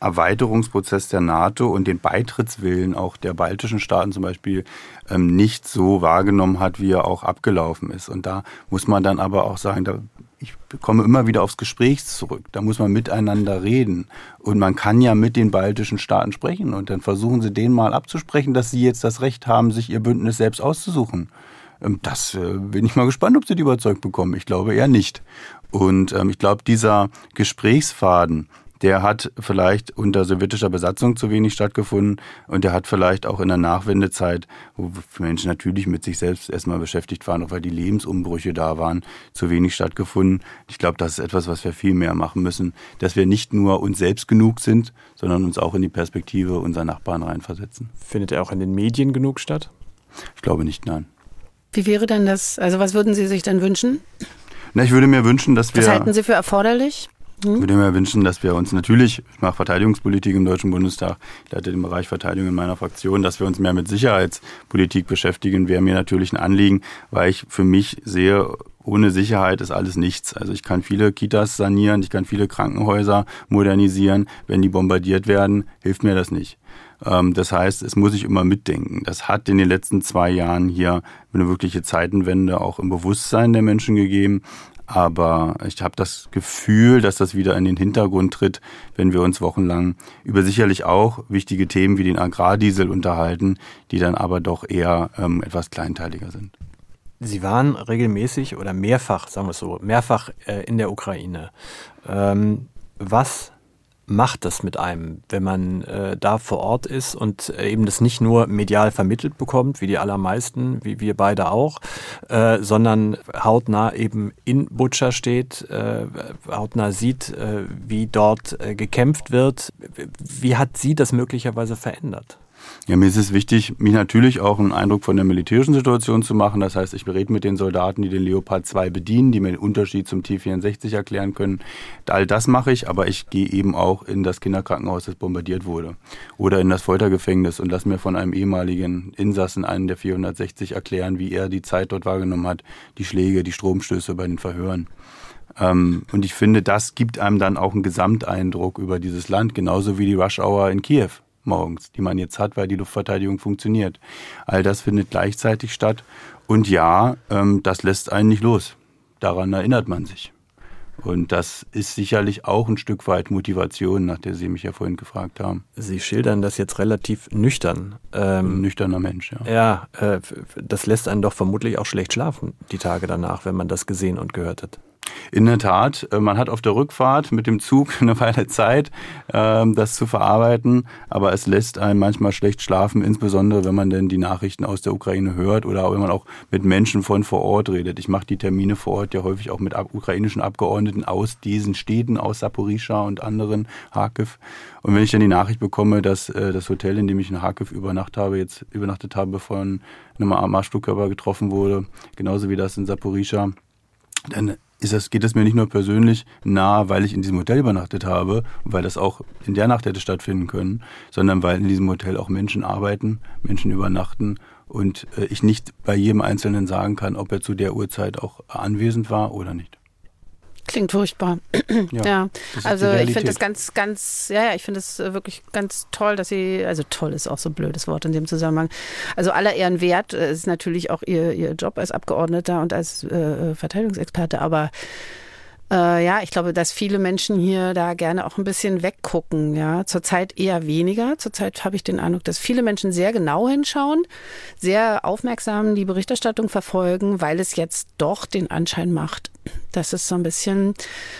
S1: Erweiterungsprozess der NATO und den Beitrittswillen auch der baltischen Staaten zum Beispiel ähm, nicht so wahrgenommen hat, wie er auch abgelaufen ist. Und da muss man dann aber auch sagen, da ich komme immer wieder aufs Gespräch zurück. Da muss man miteinander reden. Und man kann ja mit den baltischen Staaten sprechen. Und dann versuchen sie denen mal abzusprechen, dass sie jetzt das Recht haben, sich ihr Bündnis selbst auszusuchen. Ähm, das äh, bin ich mal gespannt, ob sie die überzeugt bekommen. Ich glaube eher nicht. Und ähm, ich glaube, dieser Gesprächsfaden, der hat vielleicht unter sowjetischer Besatzung zu wenig stattgefunden und der hat vielleicht auch in der Nachwendezeit, wo Menschen natürlich mit sich selbst erstmal beschäftigt waren, auch weil die Lebensumbrüche da waren, zu wenig stattgefunden. Ich glaube, das ist etwas, was wir viel mehr machen müssen, dass wir nicht nur uns selbst genug sind, sondern uns auch in die Perspektive unserer Nachbarn reinversetzen.
S3: Findet er auch in den Medien genug statt?
S1: Ich glaube nicht, nein.
S4: Wie wäre denn das? Also was würden Sie sich denn wünschen?
S1: Na, ich würde mir wünschen, dass wir.
S4: Was halten Sie für erforderlich?
S1: Hm? Ich würde mir wünschen, dass wir uns natürlich, ich mache Verteidigungspolitik im Deutschen Bundestag, ich leite den Bereich Verteidigung in meiner Fraktion, dass wir uns mehr mit Sicherheitspolitik beschäftigen, wäre mir natürlich ein Anliegen, weil ich für mich sehe, ohne Sicherheit ist alles nichts. Also ich kann viele Kitas sanieren, ich kann viele Krankenhäuser modernisieren. Wenn die bombardiert werden, hilft mir das nicht. Ähm, das heißt, es muss ich immer mitdenken. Das hat in den letzten zwei Jahren hier eine wirkliche Zeitenwende auch im Bewusstsein der Menschen gegeben. Aber ich habe das Gefühl, dass das wieder in den Hintergrund tritt, wenn wir uns wochenlang über sicherlich auch wichtige Themen wie den Agrardiesel unterhalten, die dann aber doch eher ähm, etwas kleinteiliger sind.
S3: Sie waren regelmäßig oder mehrfach, sagen wir es so, mehrfach äh, in der Ukraine. Ähm, was macht das mit einem, wenn man äh, da vor Ort ist und äh, eben das nicht nur medial vermittelt bekommt, wie die allermeisten, wie wir beide auch, äh, sondern hautnah eben in Butscha steht, äh, hautnah sieht, äh, wie dort äh, gekämpft wird. Wie hat Sie das möglicherweise verändert?
S1: Ja, mir ist es wichtig, mich natürlich auch einen Eindruck von der militärischen Situation zu machen. Das heißt, ich berede mit den Soldaten, die den Leopard 2 bedienen, die mir den Unterschied zum T-64 erklären können. All das mache ich, aber ich gehe eben auch in das Kinderkrankenhaus, das bombardiert wurde. Oder in das Foltergefängnis und lasse mir von einem ehemaligen Insassen, einen der 460, erklären, wie er die Zeit dort wahrgenommen hat, die Schläge, die Stromstöße bei den Verhören. Ähm, und ich finde, das gibt einem dann auch einen Gesamteindruck über dieses Land, genauso wie die Rush Hour in Kiew morgens, die man jetzt hat, weil die Luftverteidigung funktioniert. All das findet gleichzeitig statt. Und ja, ähm, das lässt einen nicht los. Daran erinnert man sich. Und das ist sicherlich auch ein Stück weit Motivation, nach der Sie mich ja vorhin gefragt haben.
S3: Sie schildern das jetzt relativ nüchtern.
S1: Ähm, ein nüchterner Mensch, ja.
S3: Ja, äh, das lässt einen doch vermutlich auch schlecht schlafen, die Tage danach, wenn man das gesehen und gehört hat.
S1: In der Tat, äh, man hat auf der Rückfahrt mit dem Zug <laughs> eine Weile Zeit, ähm, das zu verarbeiten, aber es lässt einen manchmal schlecht schlafen, insbesondere wenn man denn die Nachrichten aus der Ukraine hört oder wenn man auch mit Menschen von vor Ort redet. Ich mache die Termine vor Ort ja häufig auch mit ukrainischen Abgeordneten aus diesen Städten, aus Saporischa und anderen, Kharkiv. Und wenn ich dann die Nachricht bekomme, dass äh, das Hotel, in dem ich in Kharkiv übernachtet habe, jetzt übernachtet habe, bevor ein Marschflugkörper getroffen wurde, genauso wie das in Saporischa, dann ist das, geht es mir nicht nur persönlich nahe, weil ich in diesem Hotel übernachtet habe und weil das auch in der Nacht hätte stattfinden können, sondern weil in diesem Hotel auch Menschen arbeiten, Menschen übernachten und äh, ich nicht bei jedem Einzelnen sagen kann, ob er zu der Uhrzeit auch anwesend war oder nicht.
S4: Klingt furchtbar. <clears throat> ja, ja. also ich finde das ganz, ganz, ja, ja, ich finde es äh, wirklich ganz toll, dass sie, also toll ist auch so ein blödes Wort in dem Zusammenhang. Also aller Ehren wert äh, ist natürlich auch ihr, ihr Job als Abgeordneter und als äh, Verteidigungsexperte, aber äh, ja, ich glaube, dass viele Menschen hier da gerne auch ein bisschen weggucken. Ja, zurzeit eher weniger. Zurzeit habe ich den Eindruck, dass viele Menschen sehr genau hinschauen, sehr aufmerksam die Berichterstattung verfolgen, weil es jetzt doch den Anschein macht, dass es so ein bisschen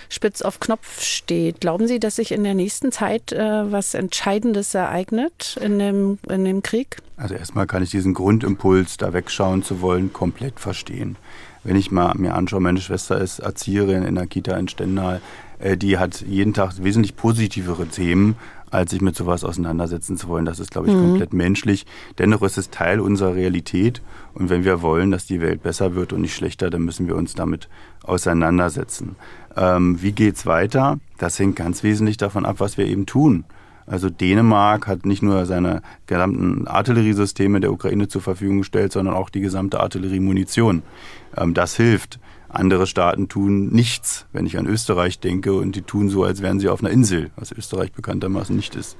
S4: spitz auf Knopf steht. Glauben Sie, dass sich in der nächsten Zeit äh, was Entscheidendes ereignet in dem, in dem Krieg?
S1: Also erstmal kann ich diesen Grundimpuls, da wegschauen zu wollen, komplett verstehen wenn ich mal mir anschaue, meine Schwester ist Erzieherin in der Kita in Stendal, äh, die hat jeden Tag wesentlich positivere Themen, als sich mit sowas auseinandersetzen zu wollen. Das ist, glaube ich, mhm. komplett menschlich. Dennoch ist es Teil unserer Realität. Und wenn wir wollen, dass die Welt besser wird und nicht schlechter, dann müssen wir uns damit auseinandersetzen. Ähm, wie geht's weiter? Das hängt ganz wesentlich davon ab, was wir eben tun. Also Dänemark hat nicht nur seine gesamten Artilleriesysteme der Ukraine zur Verfügung gestellt, sondern auch die gesamte Artilleriemunition. Ähm, das hilft. Andere Staaten tun nichts, wenn ich an Österreich denke, und die tun so, als wären sie auf einer Insel, was Österreich bekanntermaßen nicht ist.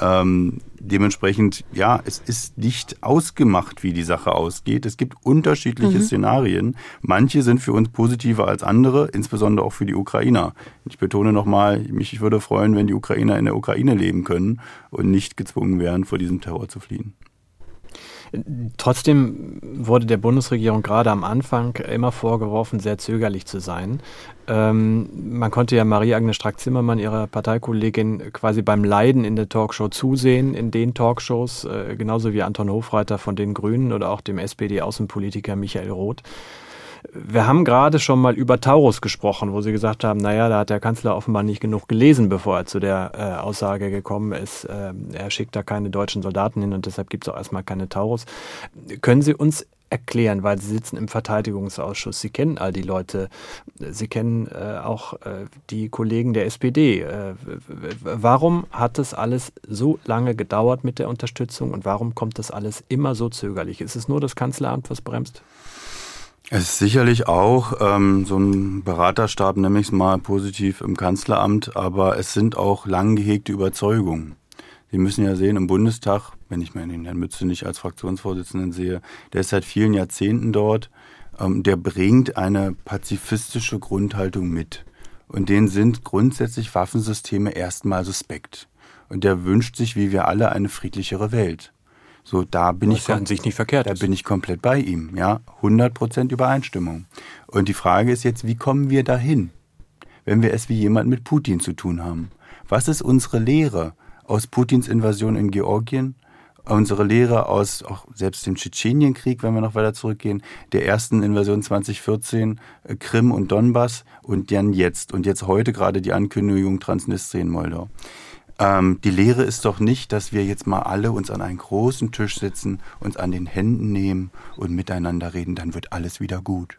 S1: Ähm, dementsprechend, ja, es ist nicht ausgemacht, wie die Sache ausgeht. Es gibt unterschiedliche mhm. Szenarien. Manche sind für uns positiver als andere, insbesondere auch für die Ukrainer. Ich betone nochmal, mich würde freuen, wenn die Ukrainer in der Ukraine leben können und nicht gezwungen wären, vor diesem Terror zu fliehen.
S3: Trotzdem wurde der Bundesregierung gerade am Anfang immer vorgeworfen, sehr zögerlich zu sein. Ähm, man konnte ja Marie-Agnes Strack-Zimmermann, ihrer Parteikollegin, quasi beim Leiden in der Talkshow zusehen, in den Talkshows, äh, genauso wie Anton Hofreiter von den Grünen oder auch dem SPD-Außenpolitiker Michael Roth. Wir haben gerade schon mal über Taurus gesprochen, wo Sie gesagt haben, naja, da hat der Kanzler offenbar nicht genug gelesen, bevor er zu der äh, Aussage gekommen ist, äh, er schickt da keine deutschen Soldaten hin und deshalb gibt es auch erstmal keine Taurus. Können Sie uns erklären, weil Sie sitzen im Verteidigungsausschuss. Sie kennen all die Leute. Sie kennen äh, auch äh, die Kollegen der SPD. Äh, warum hat das alles so lange gedauert mit der Unterstützung und warum kommt das alles immer so zögerlich? Ist es nur das Kanzleramt, was bremst?
S1: Es ist sicherlich auch ähm, so ein Beraterstab, nenne ich es mal positiv im Kanzleramt, aber es sind auch lang gehegte Überzeugungen. Sie müssen ja sehen, im Bundestag, wenn ich mir den Herrn Mütze nicht als Fraktionsvorsitzenden sehe, der ist seit vielen Jahrzehnten dort, ähm, der bringt eine pazifistische Grundhaltung mit. Und denen sind grundsätzlich Waffensysteme erstmal suspekt. Und der wünscht sich, wie wir alle, eine friedlichere Welt. So, da bin Was ich
S3: ja an sich nicht verkehrt.
S1: Da ist. bin ich komplett bei ihm, ja, 100 Prozent Übereinstimmung. Und die Frage ist jetzt, wie kommen wir dahin, wenn wir es wie jemand mit Putin zu tun haben? Was ist unsere Lehre aus Putins Invasion in Georgien? Unsere Lehre aus auch selbst dem Tschetschenienkrieg, wenn wir noch weiter zurückgehen, der ersten Invasion 2014, äh, Krim und Donbass und dann jetzt und jetzt heute gerade die Ankündigung Transnistrien, Moldau. Ähm, die Lehre ist doch nicht, dass wir jetzt mal alle uns an einen großen Tisch sitzen, uns an den Händen nehmen und miteinander reden, dann wird alles wieder gut.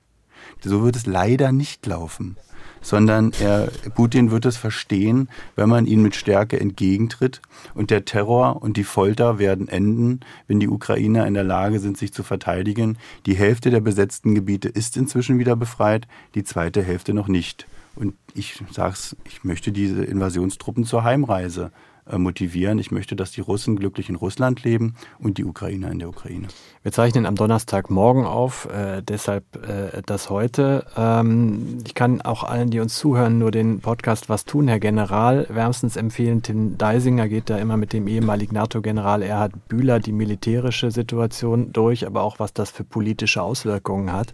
S1: So wird es leider nicht laufen, sondern er, Putin wird es verstehen, wenn man ihm mit Stärke entgegentritt und der Terror und die Folter werden enden, wenn die Ukrainer in der Lage sind, sich zu verteidigen. Die Hälfte der besetzten Gebiete ist inzwischen wieder befreit, die zweite Hälfte noch nicht. Und ich sag's, ich möchte diese Invasionstruppen zur Heimreise äh, motivieren. Ich möchte, dass die Russen glücklich in Russland leben und die Ukrainer in der Ukraine.
S3: Wir zeichnen am Donnerstagmorgen auf, äh, deshalb äh, das heute. Ähm, ich kann auch allen, die uns zuhören, nur den Podcast Was tun, Herr General, wärmstens empfehlen. Tim Deisinger geht da immer mit dem ehemaligen NATO-General Erhard Bühler die militärische Situation durch, aber auch was das für politische Auswirkungen hat.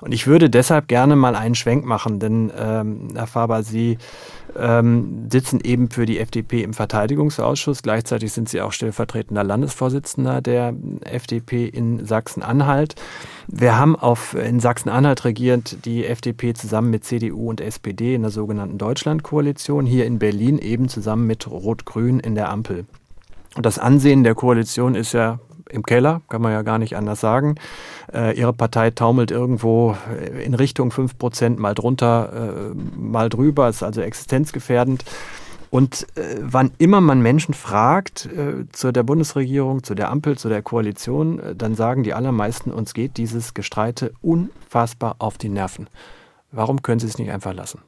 S3: Und ich würde deshalb gerne mal einen Schwenk machen, denn ähm, Herr Faber, Sie ähm, sitzen eben für die FDP im Verteidigungsausschuss. Gleichzeitig sind Sie auch stellvertretender Landesvorsitzender der FDP in Sachsen-Anhalt. Wir haben auf, in Sachsen-Anhalt regiert die FDP zusammen mit CDU und SPD in der sogenannten Deutschlandkoalition, hier in Berlin eben zusammen mit Rot-Grün in der Ampel. Und das Ansehen der Koalition ist ja im Keller, kann man ja gar nicht anders sagen. Äh, ihre Partei taumelt irgendwo in Richtung 5 Prozent, mal drunter, äh, mal drüber, ist also existenzgefährdend. Und äh, wann immer man Menschen fragt äh, zu der Bundesregierung, zu der Ampel, zu der Koalition, äh, dann sagen die allermeisten, uns geht dieses Gestreite unfassbar auf die Nerven. Warum können Sie es nicht einfach lassen?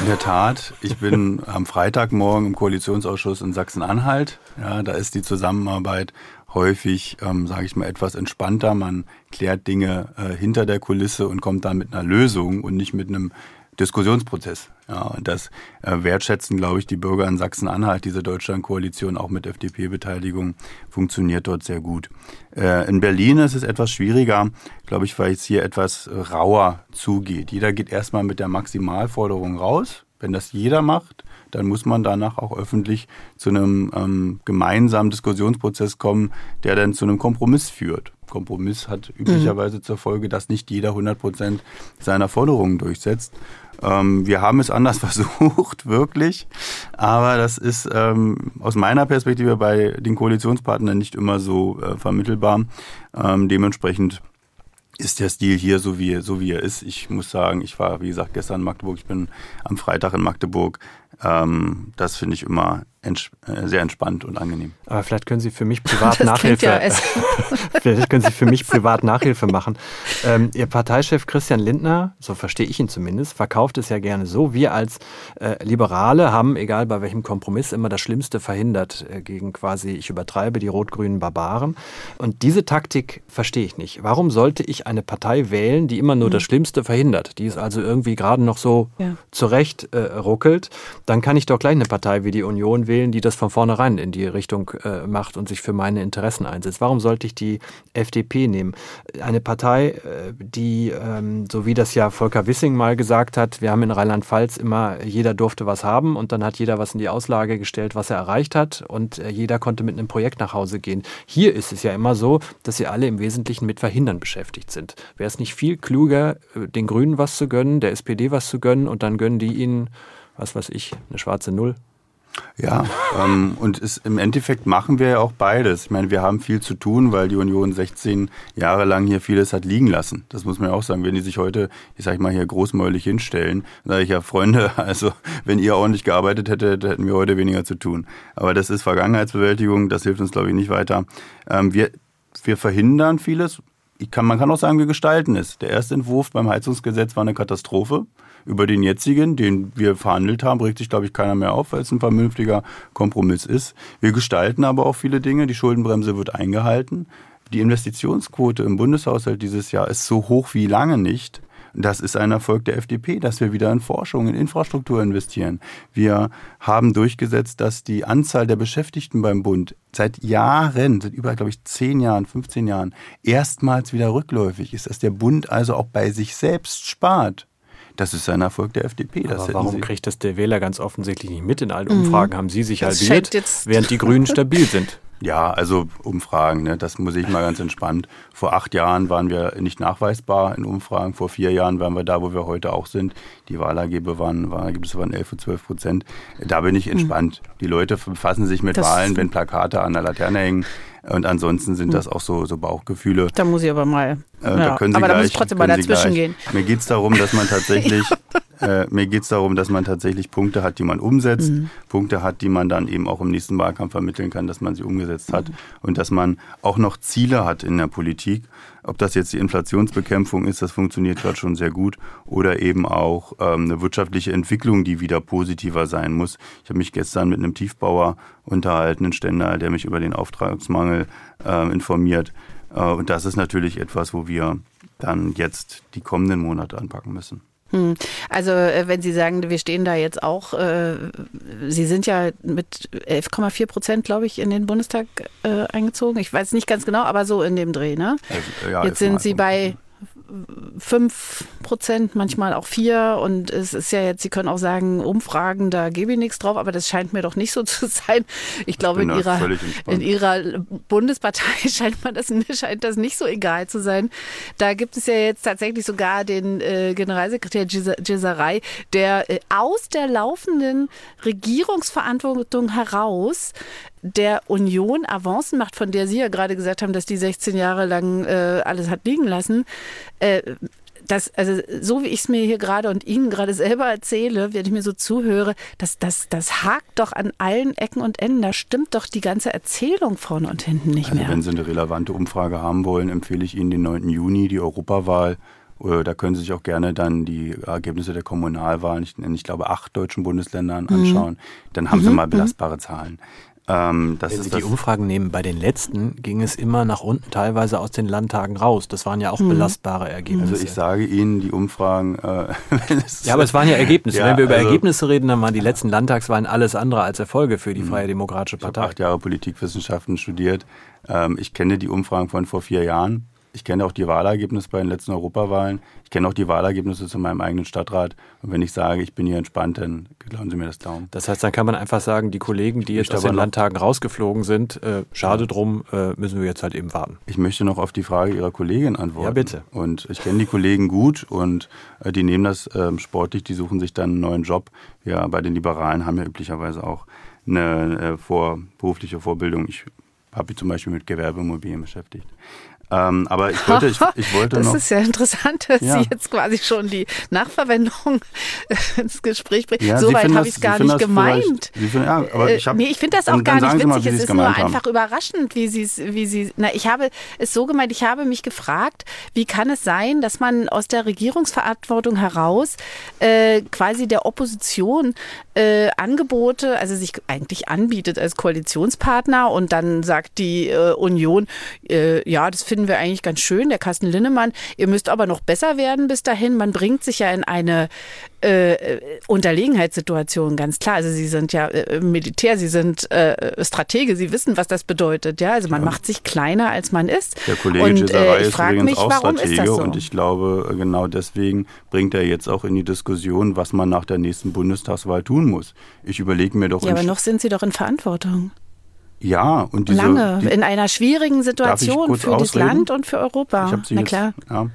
S1: In der Tat, ich bin am Freitagmorgen im Koalitionsausschuss in Sachsen-Anhalt. Ja, da ist die Zusammenarbeit häufig, ähm, sage ich mal, etwas entspannter. Man klärt Dinge äh, hinter der Kulisse und kommt dann mit einer Lösung und nicht mit einem Diskussionsprozess. Ja, und das äh, wertschätzen, glaube ich, die Bürger in Sachsen-Anhalt. Diese Deutschland-Koalition auch mit FDP-Beteiligung funktioniert dort sehr gut. Äh, in Berlin ist es etwas schwieriger, glaube ich, weil es hier etwas rauer zugeht. Jeder geht erstmal mit der Maximalforderung raus. Wenn das jeder macht, dann muss man danach auch öffentlich zu einem ähm, gemeinsamen Diskussionsprozess kommen, der dann zu einem Kompromiss führt. Kompromiss hat üblicherweise mhm. zur Folge, dass nicht jeder 100 Prozent seiner Forderungen durchsetzt. Ähm, wir haben es anders <laughs> versucht, wirklich. Aber das ist ähm, aus meiner Perspektive bei den Koalitionspartnern nicht immer so äh, vermittelbar. Ähm, dementsprechend ist der Stil hier so wie, so wie er ist. Ich muss sagen, ich war, wie gesagt, gestern in Magdeburg, ich bin am Freitag in Magdeburg. Ähm, das finde ich immer ents äh, sehr entspannt und angenehm.
S3: Aber vielleicht können Sie für mich <laughs> privat das Nachhilfe. Ja <laughs> vielleicht können Sie für mich privat Nachhilfe machen. Ähm, Ihr Parteichef Christian Lindner, so verstehe ich ihn zumindest, verkauft es ja gerne so. Wir als äh, Liberale haben, egal bei welchem Kompromiss, immer das Schlimmste verhindert äh, gegen quasi, ich übertreibe, die rot-grünen Barbaren. Und diese Taktik verstehe ich nicht. Warum sollte ich eine Partei wählen, die immer nur mhm. das Schlimmste verhindert, die es also irgendwie gerade noch so ja. zurecht äh, ruckelt? Dann kann ich doch gleich eine Partei wie die Union wählen wählen, die das von vornherein in die Richtung äh, macht und sich für meine Interessen einsetzt. Warum sollte ich die FDP nehmen? Eine Partei, äh, die, ähm, so wie das ja Volker Wissing mal gesagt hat, wir haben in Rheinland-Pfalz immer, jeder durfte was haben und dann hat jeder was in die Auslage gestellt, was er erreicht hat und äh, jeder konnte mit einem Projekt nach Hause gehen. Hier ist es ja immer so, dass sie alle im Wesentlichen mit Verhindern beschäftigt sind. Wäre es nicht viel kluger, äh, den Grünen was zu gönnen, der SPD was zu gönnen und dann gönnen die ihnen, was weiß ich, eine schwarze Null?
S1: Ja, ähm, und es, im Endeffekt machen wir ja auch beides. Ich meine, wir haben viel zu tun, weil die Union 16 Jahre lang hier vieles hat liegen lassen. Das muss man ja auch sagen. Wenn die sich heute, ich sag mal, hier großmäulig hinstellen, sage ich ja, Freunde, <laughs> also wenn ihr ordentlich gearbeitet hättet, hätten wir heute weniger zu tun. Aber das ist Vergangenheitsbewältigung, das hilft uns, glaube ich, nicht weiter. Ähm, wir, wir verhindern vieles. Kann, man kann auch sagen, wir gestalten es. Der erste Entwurf beim Heizungsgesetz war eine Katastrophe. Über den jetzigen, den wir verhandelt haben, regt sich, glaube ich, keiner mehr auf, weil es ein vernünftiger Kompromiss ist. Wir gestalten aber auch viele Dinge. Die Schuldenbremse wird eingehalten. Die Investitionsquote im Bundeshaushalt dieses Jahr ist so hoch wie lange nicht. Das ist ein Erfolg der FDP, dass wir wieder in Forschung, in Infrastruktur investieren. Wir haben durchgesetzt, dass die Anzahl der Beschäftigten beim Bund seit Jahren, seit über, glaube ich, zehn Jahren, 15 Jahren, erstmals wieder rückläufig ist, dass der Bund also auch bei sich selbst spart. Das ist ein Erfolg der FDP.
S3: Aber warum kriegt das der Wähler ganz offensichtlich nicht mit? In allen Umfragen mhm. haben Sie sich das halbiert, während die Grünen stabil sind.
S1: Ja, also Umfragen, ne, das muss ich mal ganz entspannt. Vor acht Jahren waren wir nicht nachweisbar in Umfragen, vor vier Jahren waren wir da, wo wir heute auch sind. Die Wahlergebnisse waren, Wahlergebnisse waren 11 und 12 Prozent. Da bin ich hm. entspannt. Mhm. Die Leute befassen sich mit das Wahlen, wenn Plakate an der Laterne hängen. Und ansonsten sind hm. das auch so, so Bauchgefühle.
S4: Da muss ich aber mal.
S1: Äh, ja. da können Sie
S4: aber
S1: gleich,
S4: da muss ich trotzdem mal dazwischen gehen.
S1: Mir geht es darum, dass man tatsächlich <laughs> Äh, mir geht es darum, dass man tatsächlich Punkte hat, die man umsetzt, mhm. Punkte hat, die man dann eben auch im nächsten Wahlkampf vermitteln kann, dass man sie umgesetzt hat mhm. und dass man auch noch Ziele hat in der Politik. Ob das jetzt die Inflationsbekämpfung ist, das funktioniert gerade schon sehr gut, oder eben auch ähm, eine wirtschaftliche Entwicklung, die wieder positiver sein muss. Ich habe mich gestern mit einem Tiefbauer unterhalten, einen Ständer, der mich über den Auftragsmangel äh, informiert. Äh, und das ist natürlich etwas, wo wir dann jetzt die kommenden Monate anpacken müssen.
S4: Hm. Also äh, wenn Sie sagen, wir stehen da jetzt auch, äh, Sie sind ja mit 11,4 Prozent, glaube ich, in den Bundestag äh, eingezogen. Ich weiß nicht ganz genau, aber so in dem Dreh. Ne? Ja, jetzt sind Sie bei fünf Prozent, manchmal auch vier. Und es ist ja jetzt, Sie können auch sagen, Umfragen, da gebe ich nichts drauf, aber das scheint mir doch nicht so zu sein. Ich glaube, in ihrer, in ihrer Bundespartei <laughs> scheint man das, scheint das nicht so egal zu sein. Da gibt es ja jetzt tatsächlich sogar den äh, Generalsekretär Gizerei, der äh, aus der laufenden Regierungsverantwortung heraus der Union Avancen macht, von der Sie ja gerade gesagt haben, dass die 16 Jahre lang äh, alles hat liegen lassen. Äh, das, also so wie ich es mir hier gerade und Ihnen gerade selber erzähle, wenn ich mir so zuhöre, das, das, das hakt doch an allen Ecken und Enden. Da stimmt doch die ganze Erzählung vorne und hinten nicht
S1: also
S4: mehr.
S1: Wenn Sie eine relevante Umfrage haben wollen, empfehle ich Ihnen den 9. Juni, die Europawahl. Äh, da können Sie sich auch gerne dann die Ergebnisse der Kommunalwahlen, ich, ich glaube, acht deutschen Bundesländern mhm. anschauen. Mhm. Dann haben Sie mhm. mal mhm. belastbare Zahlen.
S3: Ähm, Wenn Sie die Umfragen nehmen, bei den letzten ging es immer nach unten, teilweise aus den Landtagen raus. Das waren ja auch mhm. belastbare Ergebnisse.
S1: Also ich sage Ihnen, die Umfragen. Äh, <laughs>
S3: ja, aber es waren ja Ergebnisse. Ja, Wenn wir über also, Ergebnisse reden, dann waren die letzten Landtagswahlen alles andere als Erfolge für die mhm. Freie Demokratische Partei.
S1: Ich habe acht Jahre Politikwissenschaften studiert. Ähm, ich kenne die Umfragen von vor vier Jahren. Ich kenne auch die Wahlergebnisse bei den letzten Europawahlen. Ich kenne auch die Wahlergebnisse zu meinem eigenen Stadtrat. Und wenn ich sage, ich bin hier entspannt, dann glauben Sie mir das Daumen.
S3: Das heißt, dann kann man einfach sagen, die Kollegen, die jetzt aus den Landtagen rausgeflogen sind, äh, schade drum, äh, müssen wir jetzt halt eben warten.
S1: Ich möchte noch auf die Frage Ihrer Kollegin antworten.
S3: Ja, bitte.
S1: Und ich kenne die Kollegen gut und äh, die nehmen das ähm, sportlich, die suchen sich dann einen neuen Job. Ja, bei den Liberalen haben ja üblicherweise auch eine äh, vor, berufliche Vorbildung. Ich habe mich zum Beispiel mit Gewerbeimmobilien beschäftigt. Ähm, aber ich wollte, ich, ich wollte <laughs>
S4: das
S1: noch.
S4: Das ist ja interessant, dass ja. Sie jetzt quasi schon die Nachverwendung <laughs> ins Gespräch bringen. Ja, so weit habe ich es gar nicht gemeint.
S1: Finden, ja, aber ich hab,
S4: nee, ich finde das auch gar nicht witzig. Mal, es ist nur haben. einfach überraschend, wie Sie es, wie Sie, na, ich habe es so gemeint, ich habe mich gefragt, wie kann es sein, dass man aus der Regierungsverantwortung heraus äh, quasi der Opposition äh, Angebote, also sich eigentlich anbietet als Koalitionspartner und dann sagt die äh, Union, äh, ja, das finde finden wir eigentlich ganz schön, der Carsten Linnemann. Ihr müsst aber noch besser werden bis dahin. Man bringt sich ja in eine äh, Unterlegenheitssituation, ganz klar. Also Sie sind ja äh, Militär, Sie sind äh, Stratege, Sie wissen, was das bedeutet. Ja, also man ja. macht sich kleiner, als man ist.
S1: Der Kollege und, äh, ist übrigens mich, auch Stratege so? und ich glaube, äh, genau deswegen bringt er jetzt auch in die Diskussion, was man nach der nächsten Bundestagswahl tun muss. Ich überlege mir doch.
S4: Ja, aber noch sind Sie doch in Verantwortung.
S1: Ja, und diese,
S4: lange die, in einer schwierigen Situation für ausreden? das Land und für Europa.
S1: Ich Sie Na klar. ja.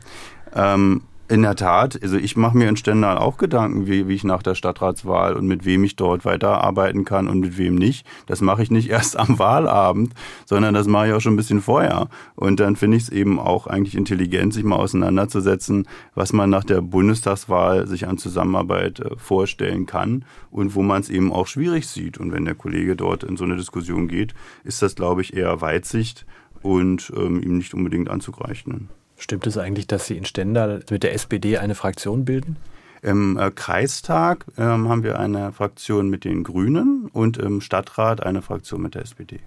S1: Ähm, in der Tat, also ich mache mir in Stendal auch Gedanken, wie, wie ich nach der Stadtratswahl und mit wem ich dort weiterarbeiten kann und mit wem nicht. Das mache ich nicht <laughs> erst am Wahlabend, sondern das mache ich auch schon ein bisschen vorher. Und dann finde ich es eben auch eigentlich intelligent, sich mal auseinanderzusetzen, was man nach der Bundestagswahl sich an Zusammenarbeit äh, vorstellen kann und wo man es eben auch schwierig sieht. Und wenn der Kollege dort in so eine Diskussion geht, ist das, glaube ich, eher Weitsicht und ähm, ihm nicht unbedingt anzugreifen.
S3: Stimmt es eigentlich, dass Sie in Stendal mit der SPD eine Fraktion bilden?
S1: Im äh, Kreistag ähm, haben wir eine Fraktion mit den Grünen und im Stadtrat eine Fraktion mit der SPD.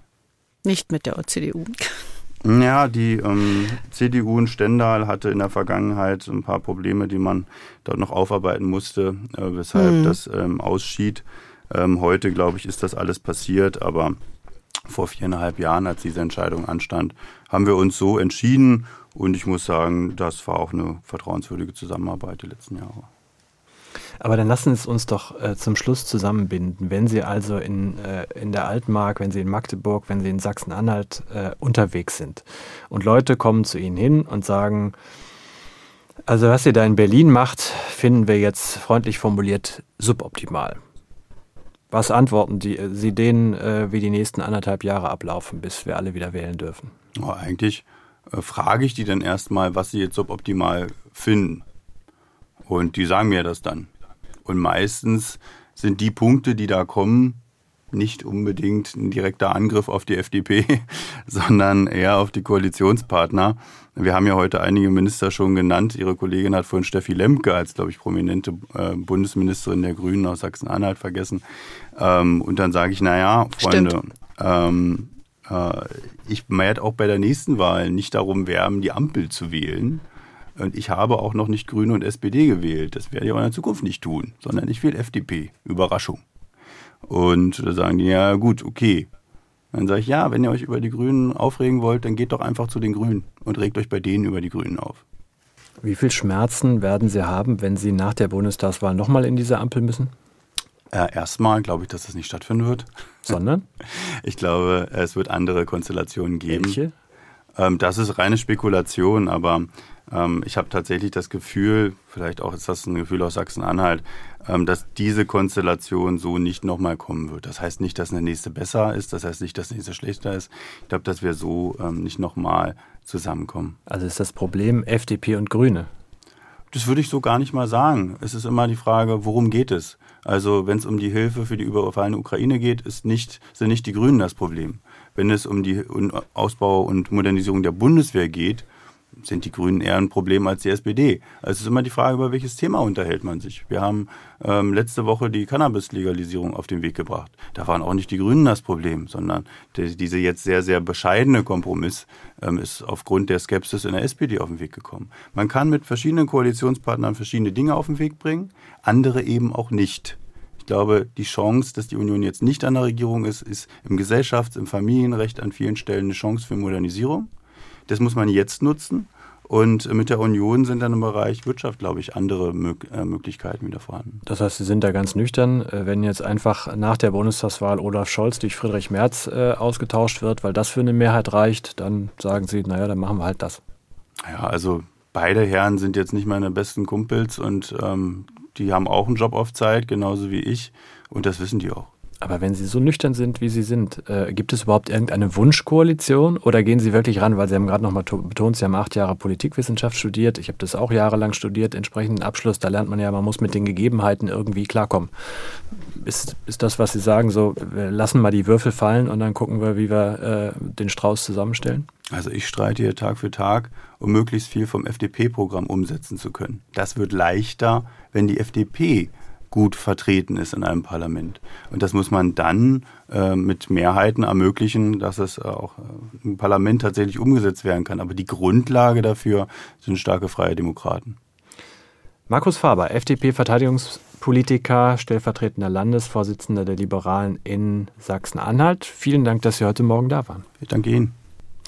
S4: Nicht mit der CDU.
S1: Ja, die ähm, CDU in Stendal hatte in der Vergangenheit ein paar Probleme, die man dort noch aufarbeiten musste, äh, weshalb mhm. das ähm, ausschied. Ähm, heute, glaube ich, ist das alles passiert, aber vor viereinhalb Jahren, als diese Entscheidung anstand, haben wir uns so entschieden und ich muss sagen, das war auch eine vertrauenswürdige Zusammenarbeit die letzten Jahre.
S3: Aber dann lassen Sie uns doch äh, zum Schluss zusammenbinden. Wenn Sie also in, äh, in der Altmark, wenn Sie in Magdeburg, wenn Sie in Sachsen-Anhalt äh, unterwegs sind und Leute kommen zu Ihnen hin und sagen, also was ihr da in Berlin macht, finden wir jetzt freundlich formuliert suboptimal. Was antworten die, äh, Sie denen, äh, wie die nächsten anderthalb Jahre ablaufen, bis wir alle wieder wählen dürfen?
S1: Oh, eigentlich äh, frage ich die dann erstmal, was sie jetzt suboptimal finden. Und die sagen mir das dann. Und meistens sind die Punkte, die da kommen, nicht unbedingt ein direkter Angriff auf die FDP, <laughs> sondern eher auf die Koalitionspartner. Wir haben ja heute einige Minister schon genannt. Ihre Kollegin hat vorhin Steffi Lemke als, glaube ich, prominente äh, Bundesministerin der Grünen aus Sachsen-Anhalt vergessen. Ähm, und dann sage ich, naja, Freunde, ähm, äh, ich werde auch bei der nächsten Wahl nicht darum werben, die Ampel zu wählen. Und ich habe auch noch nicht Grüne und SPD gewählt. Das werde ich auch in der Zukunft nicht tun, sondern ich wähle FDP. Überraschung. Und da sagen die, ja gut, okay. Dann sage ich, ja, wenn ihr euch über die Grünen aufregen wollt, dann geht doch einfach zu den Grünen und regt euch bei denen über die Grünen auf.
S3: Wie viel Schmerzen werden Sie haben, wenn Sie nach der Bundestagswahl nochmal in diese Ampel müssen?
S1: Äh, erstmal glaube ich, dass das nicht stattfinden wird.
S3: Sondern? <laughs>
S1: Ich glaube, es wird andere Konstellationen geben.
S3: Welche?
S1: Ähm, das ist reine Spekulation, aber ähm, ich habe tatsächlich das Gefühl, vielleicht auch ist das ein Gefühl aus Sachsen-Anhalt, ähm, dass diese Konstellation so nicht nochmal kommen wird. Das heißt nicht, dass eine nächste besser ist, das heißt nicht, dass eine nächste schlechter ist. Ich glaube, dass wir so ähm, nicht nochmal zusammenkommen.
S3: Also ist das Problem FDP und Grüne?
S1: Das würde ich so gar nicht mal sagen. Es ist immer die Frage, worum geht es? Also wenn es um die Hilfe für die überfallene Ukraine geht, ist nicht, sind nicht die Grünen das Problem. Wenn es um die Ausbau und Modernisierung der Bundeswehr geht, sind die Grünen eher ein Problem als die SPD. Also es ist immer die Frage, über welches Thema unterhält man sich. Wir haben ähm, letzte Woche die Cannabis-Legalisierung auf den Weg gebracht. Da waren auch nicht die Grünen das Problem, sondern die, diese jetzt sehr, sehr bescheidene Kompromiss ähm, ist aufgrund der Skepsis in der SPD auf den Weg gekommen. Man kann mit verschiedenen Koalitionspartnern verschiedene Dinge auf den Weg bringen, andere eben auch nicht. Ich glaube, die Chance, dass die Union jetzt nicht an der Regierung ist, ist im Gesellschafts-, im Familienrecht an vielen Stellen eine Chance für Modernisierung. Das muss man jetzt nutzen. Und mit der Union sind dann im Bereich Wirtschaft, glaube ich, andere äh, Möglichkeiten wieder vorhanden.
S3: Das heißt, Sie sind da ganz nüchtern, äh, wenn jetzt einfach nach der Bundestagswahl Olaf Scholz durch Friedrich Merz äh, ausgetauscht wird, weil das für eine Mehrheit reicht, dann sagen Sie, naja, dann machen wir halt das.
S1: Ja, also beide Herren sind jetzt nicht meine besten Kumpels und ähm, die haben auch einen Job auf Zeit, genauso wie ich. Und das wissen die auch.
S3: Aber wenn Sie so nüchtern sind, wie Sie sind, äh, gibt es überhaupt irgendeine Wunschkoalition oder gehen Sie wirklich ran, weil Sie haben gerade nochmal betont, Sie haben acht Jahre Politikwissenschaft studiert, ich habe das auch jahrelang studiert, entsprechenden Abschluss, da lernt man ja, man muss mit den Gegebenheiten irgendwie klarkommen. Ist, ist das, was Sie sagen, so, wir lassen mal die Würfel fallen und dann gucken wir, wie wir äh, den Strauß zusammenstellen?
S1: Also ich streite hier Tag für Tag, um möglichst viel vom FDP-Programm umsetzen zu können. Das wird leichter, wenn die FDP gut vertreten ist in einem Parlament. Und das muss man dann äh, mit Mehrheiten ermöglichen, dass es auch äh, im Parlament tatsächlich umgesetzt werden kann. Aber die Grundlage dafür sind starke freie Demokraten.
S3: Markus Faber, FDP-Verteidigungspolitiker, stellvertretender Landesvorsitzender der Liberalen in Sachsen-Anhalt. Vielen Dank, dass Sie heute Morgen da waren.
S1: Ich danke Ihnen.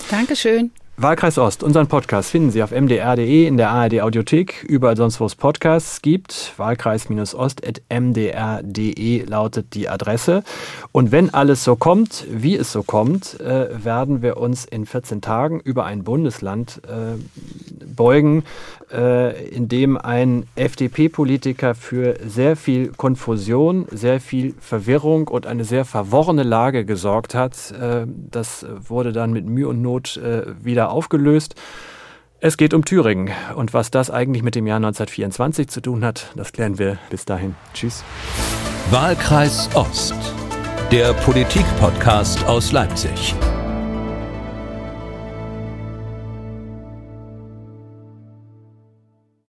S4: Dankeschön.
S3: Wahlkreis Ost, unseren Podcast finden Sie auf mdr.de, in der ARD Audiothek, überall sonst, wo es Podcasts gibt. Wahlkreis-ost.mdr.de lautet die Adresse. Und wenn alles so kommt, wie es so kommt, äh, werden wir uns in 14 Tagen über ein Bundesland äh, beugen, äh, in dem ein FDP-Politiker für sehr viel Konfusion, sehr viel Verwirrung und eine sehr verworrene Lage gesorgt hat. Äh, das wurde dann mit Mühe und Not äh, wieder aufgelöst. Es geht um Thüringen. Und was das eigentlich mit dem Jahr 1924 zu tun hat, das klären wir bis dahin. Tschüss.
S2: Wahlkreis Ost, der Politik-Podcast aus Leipzig.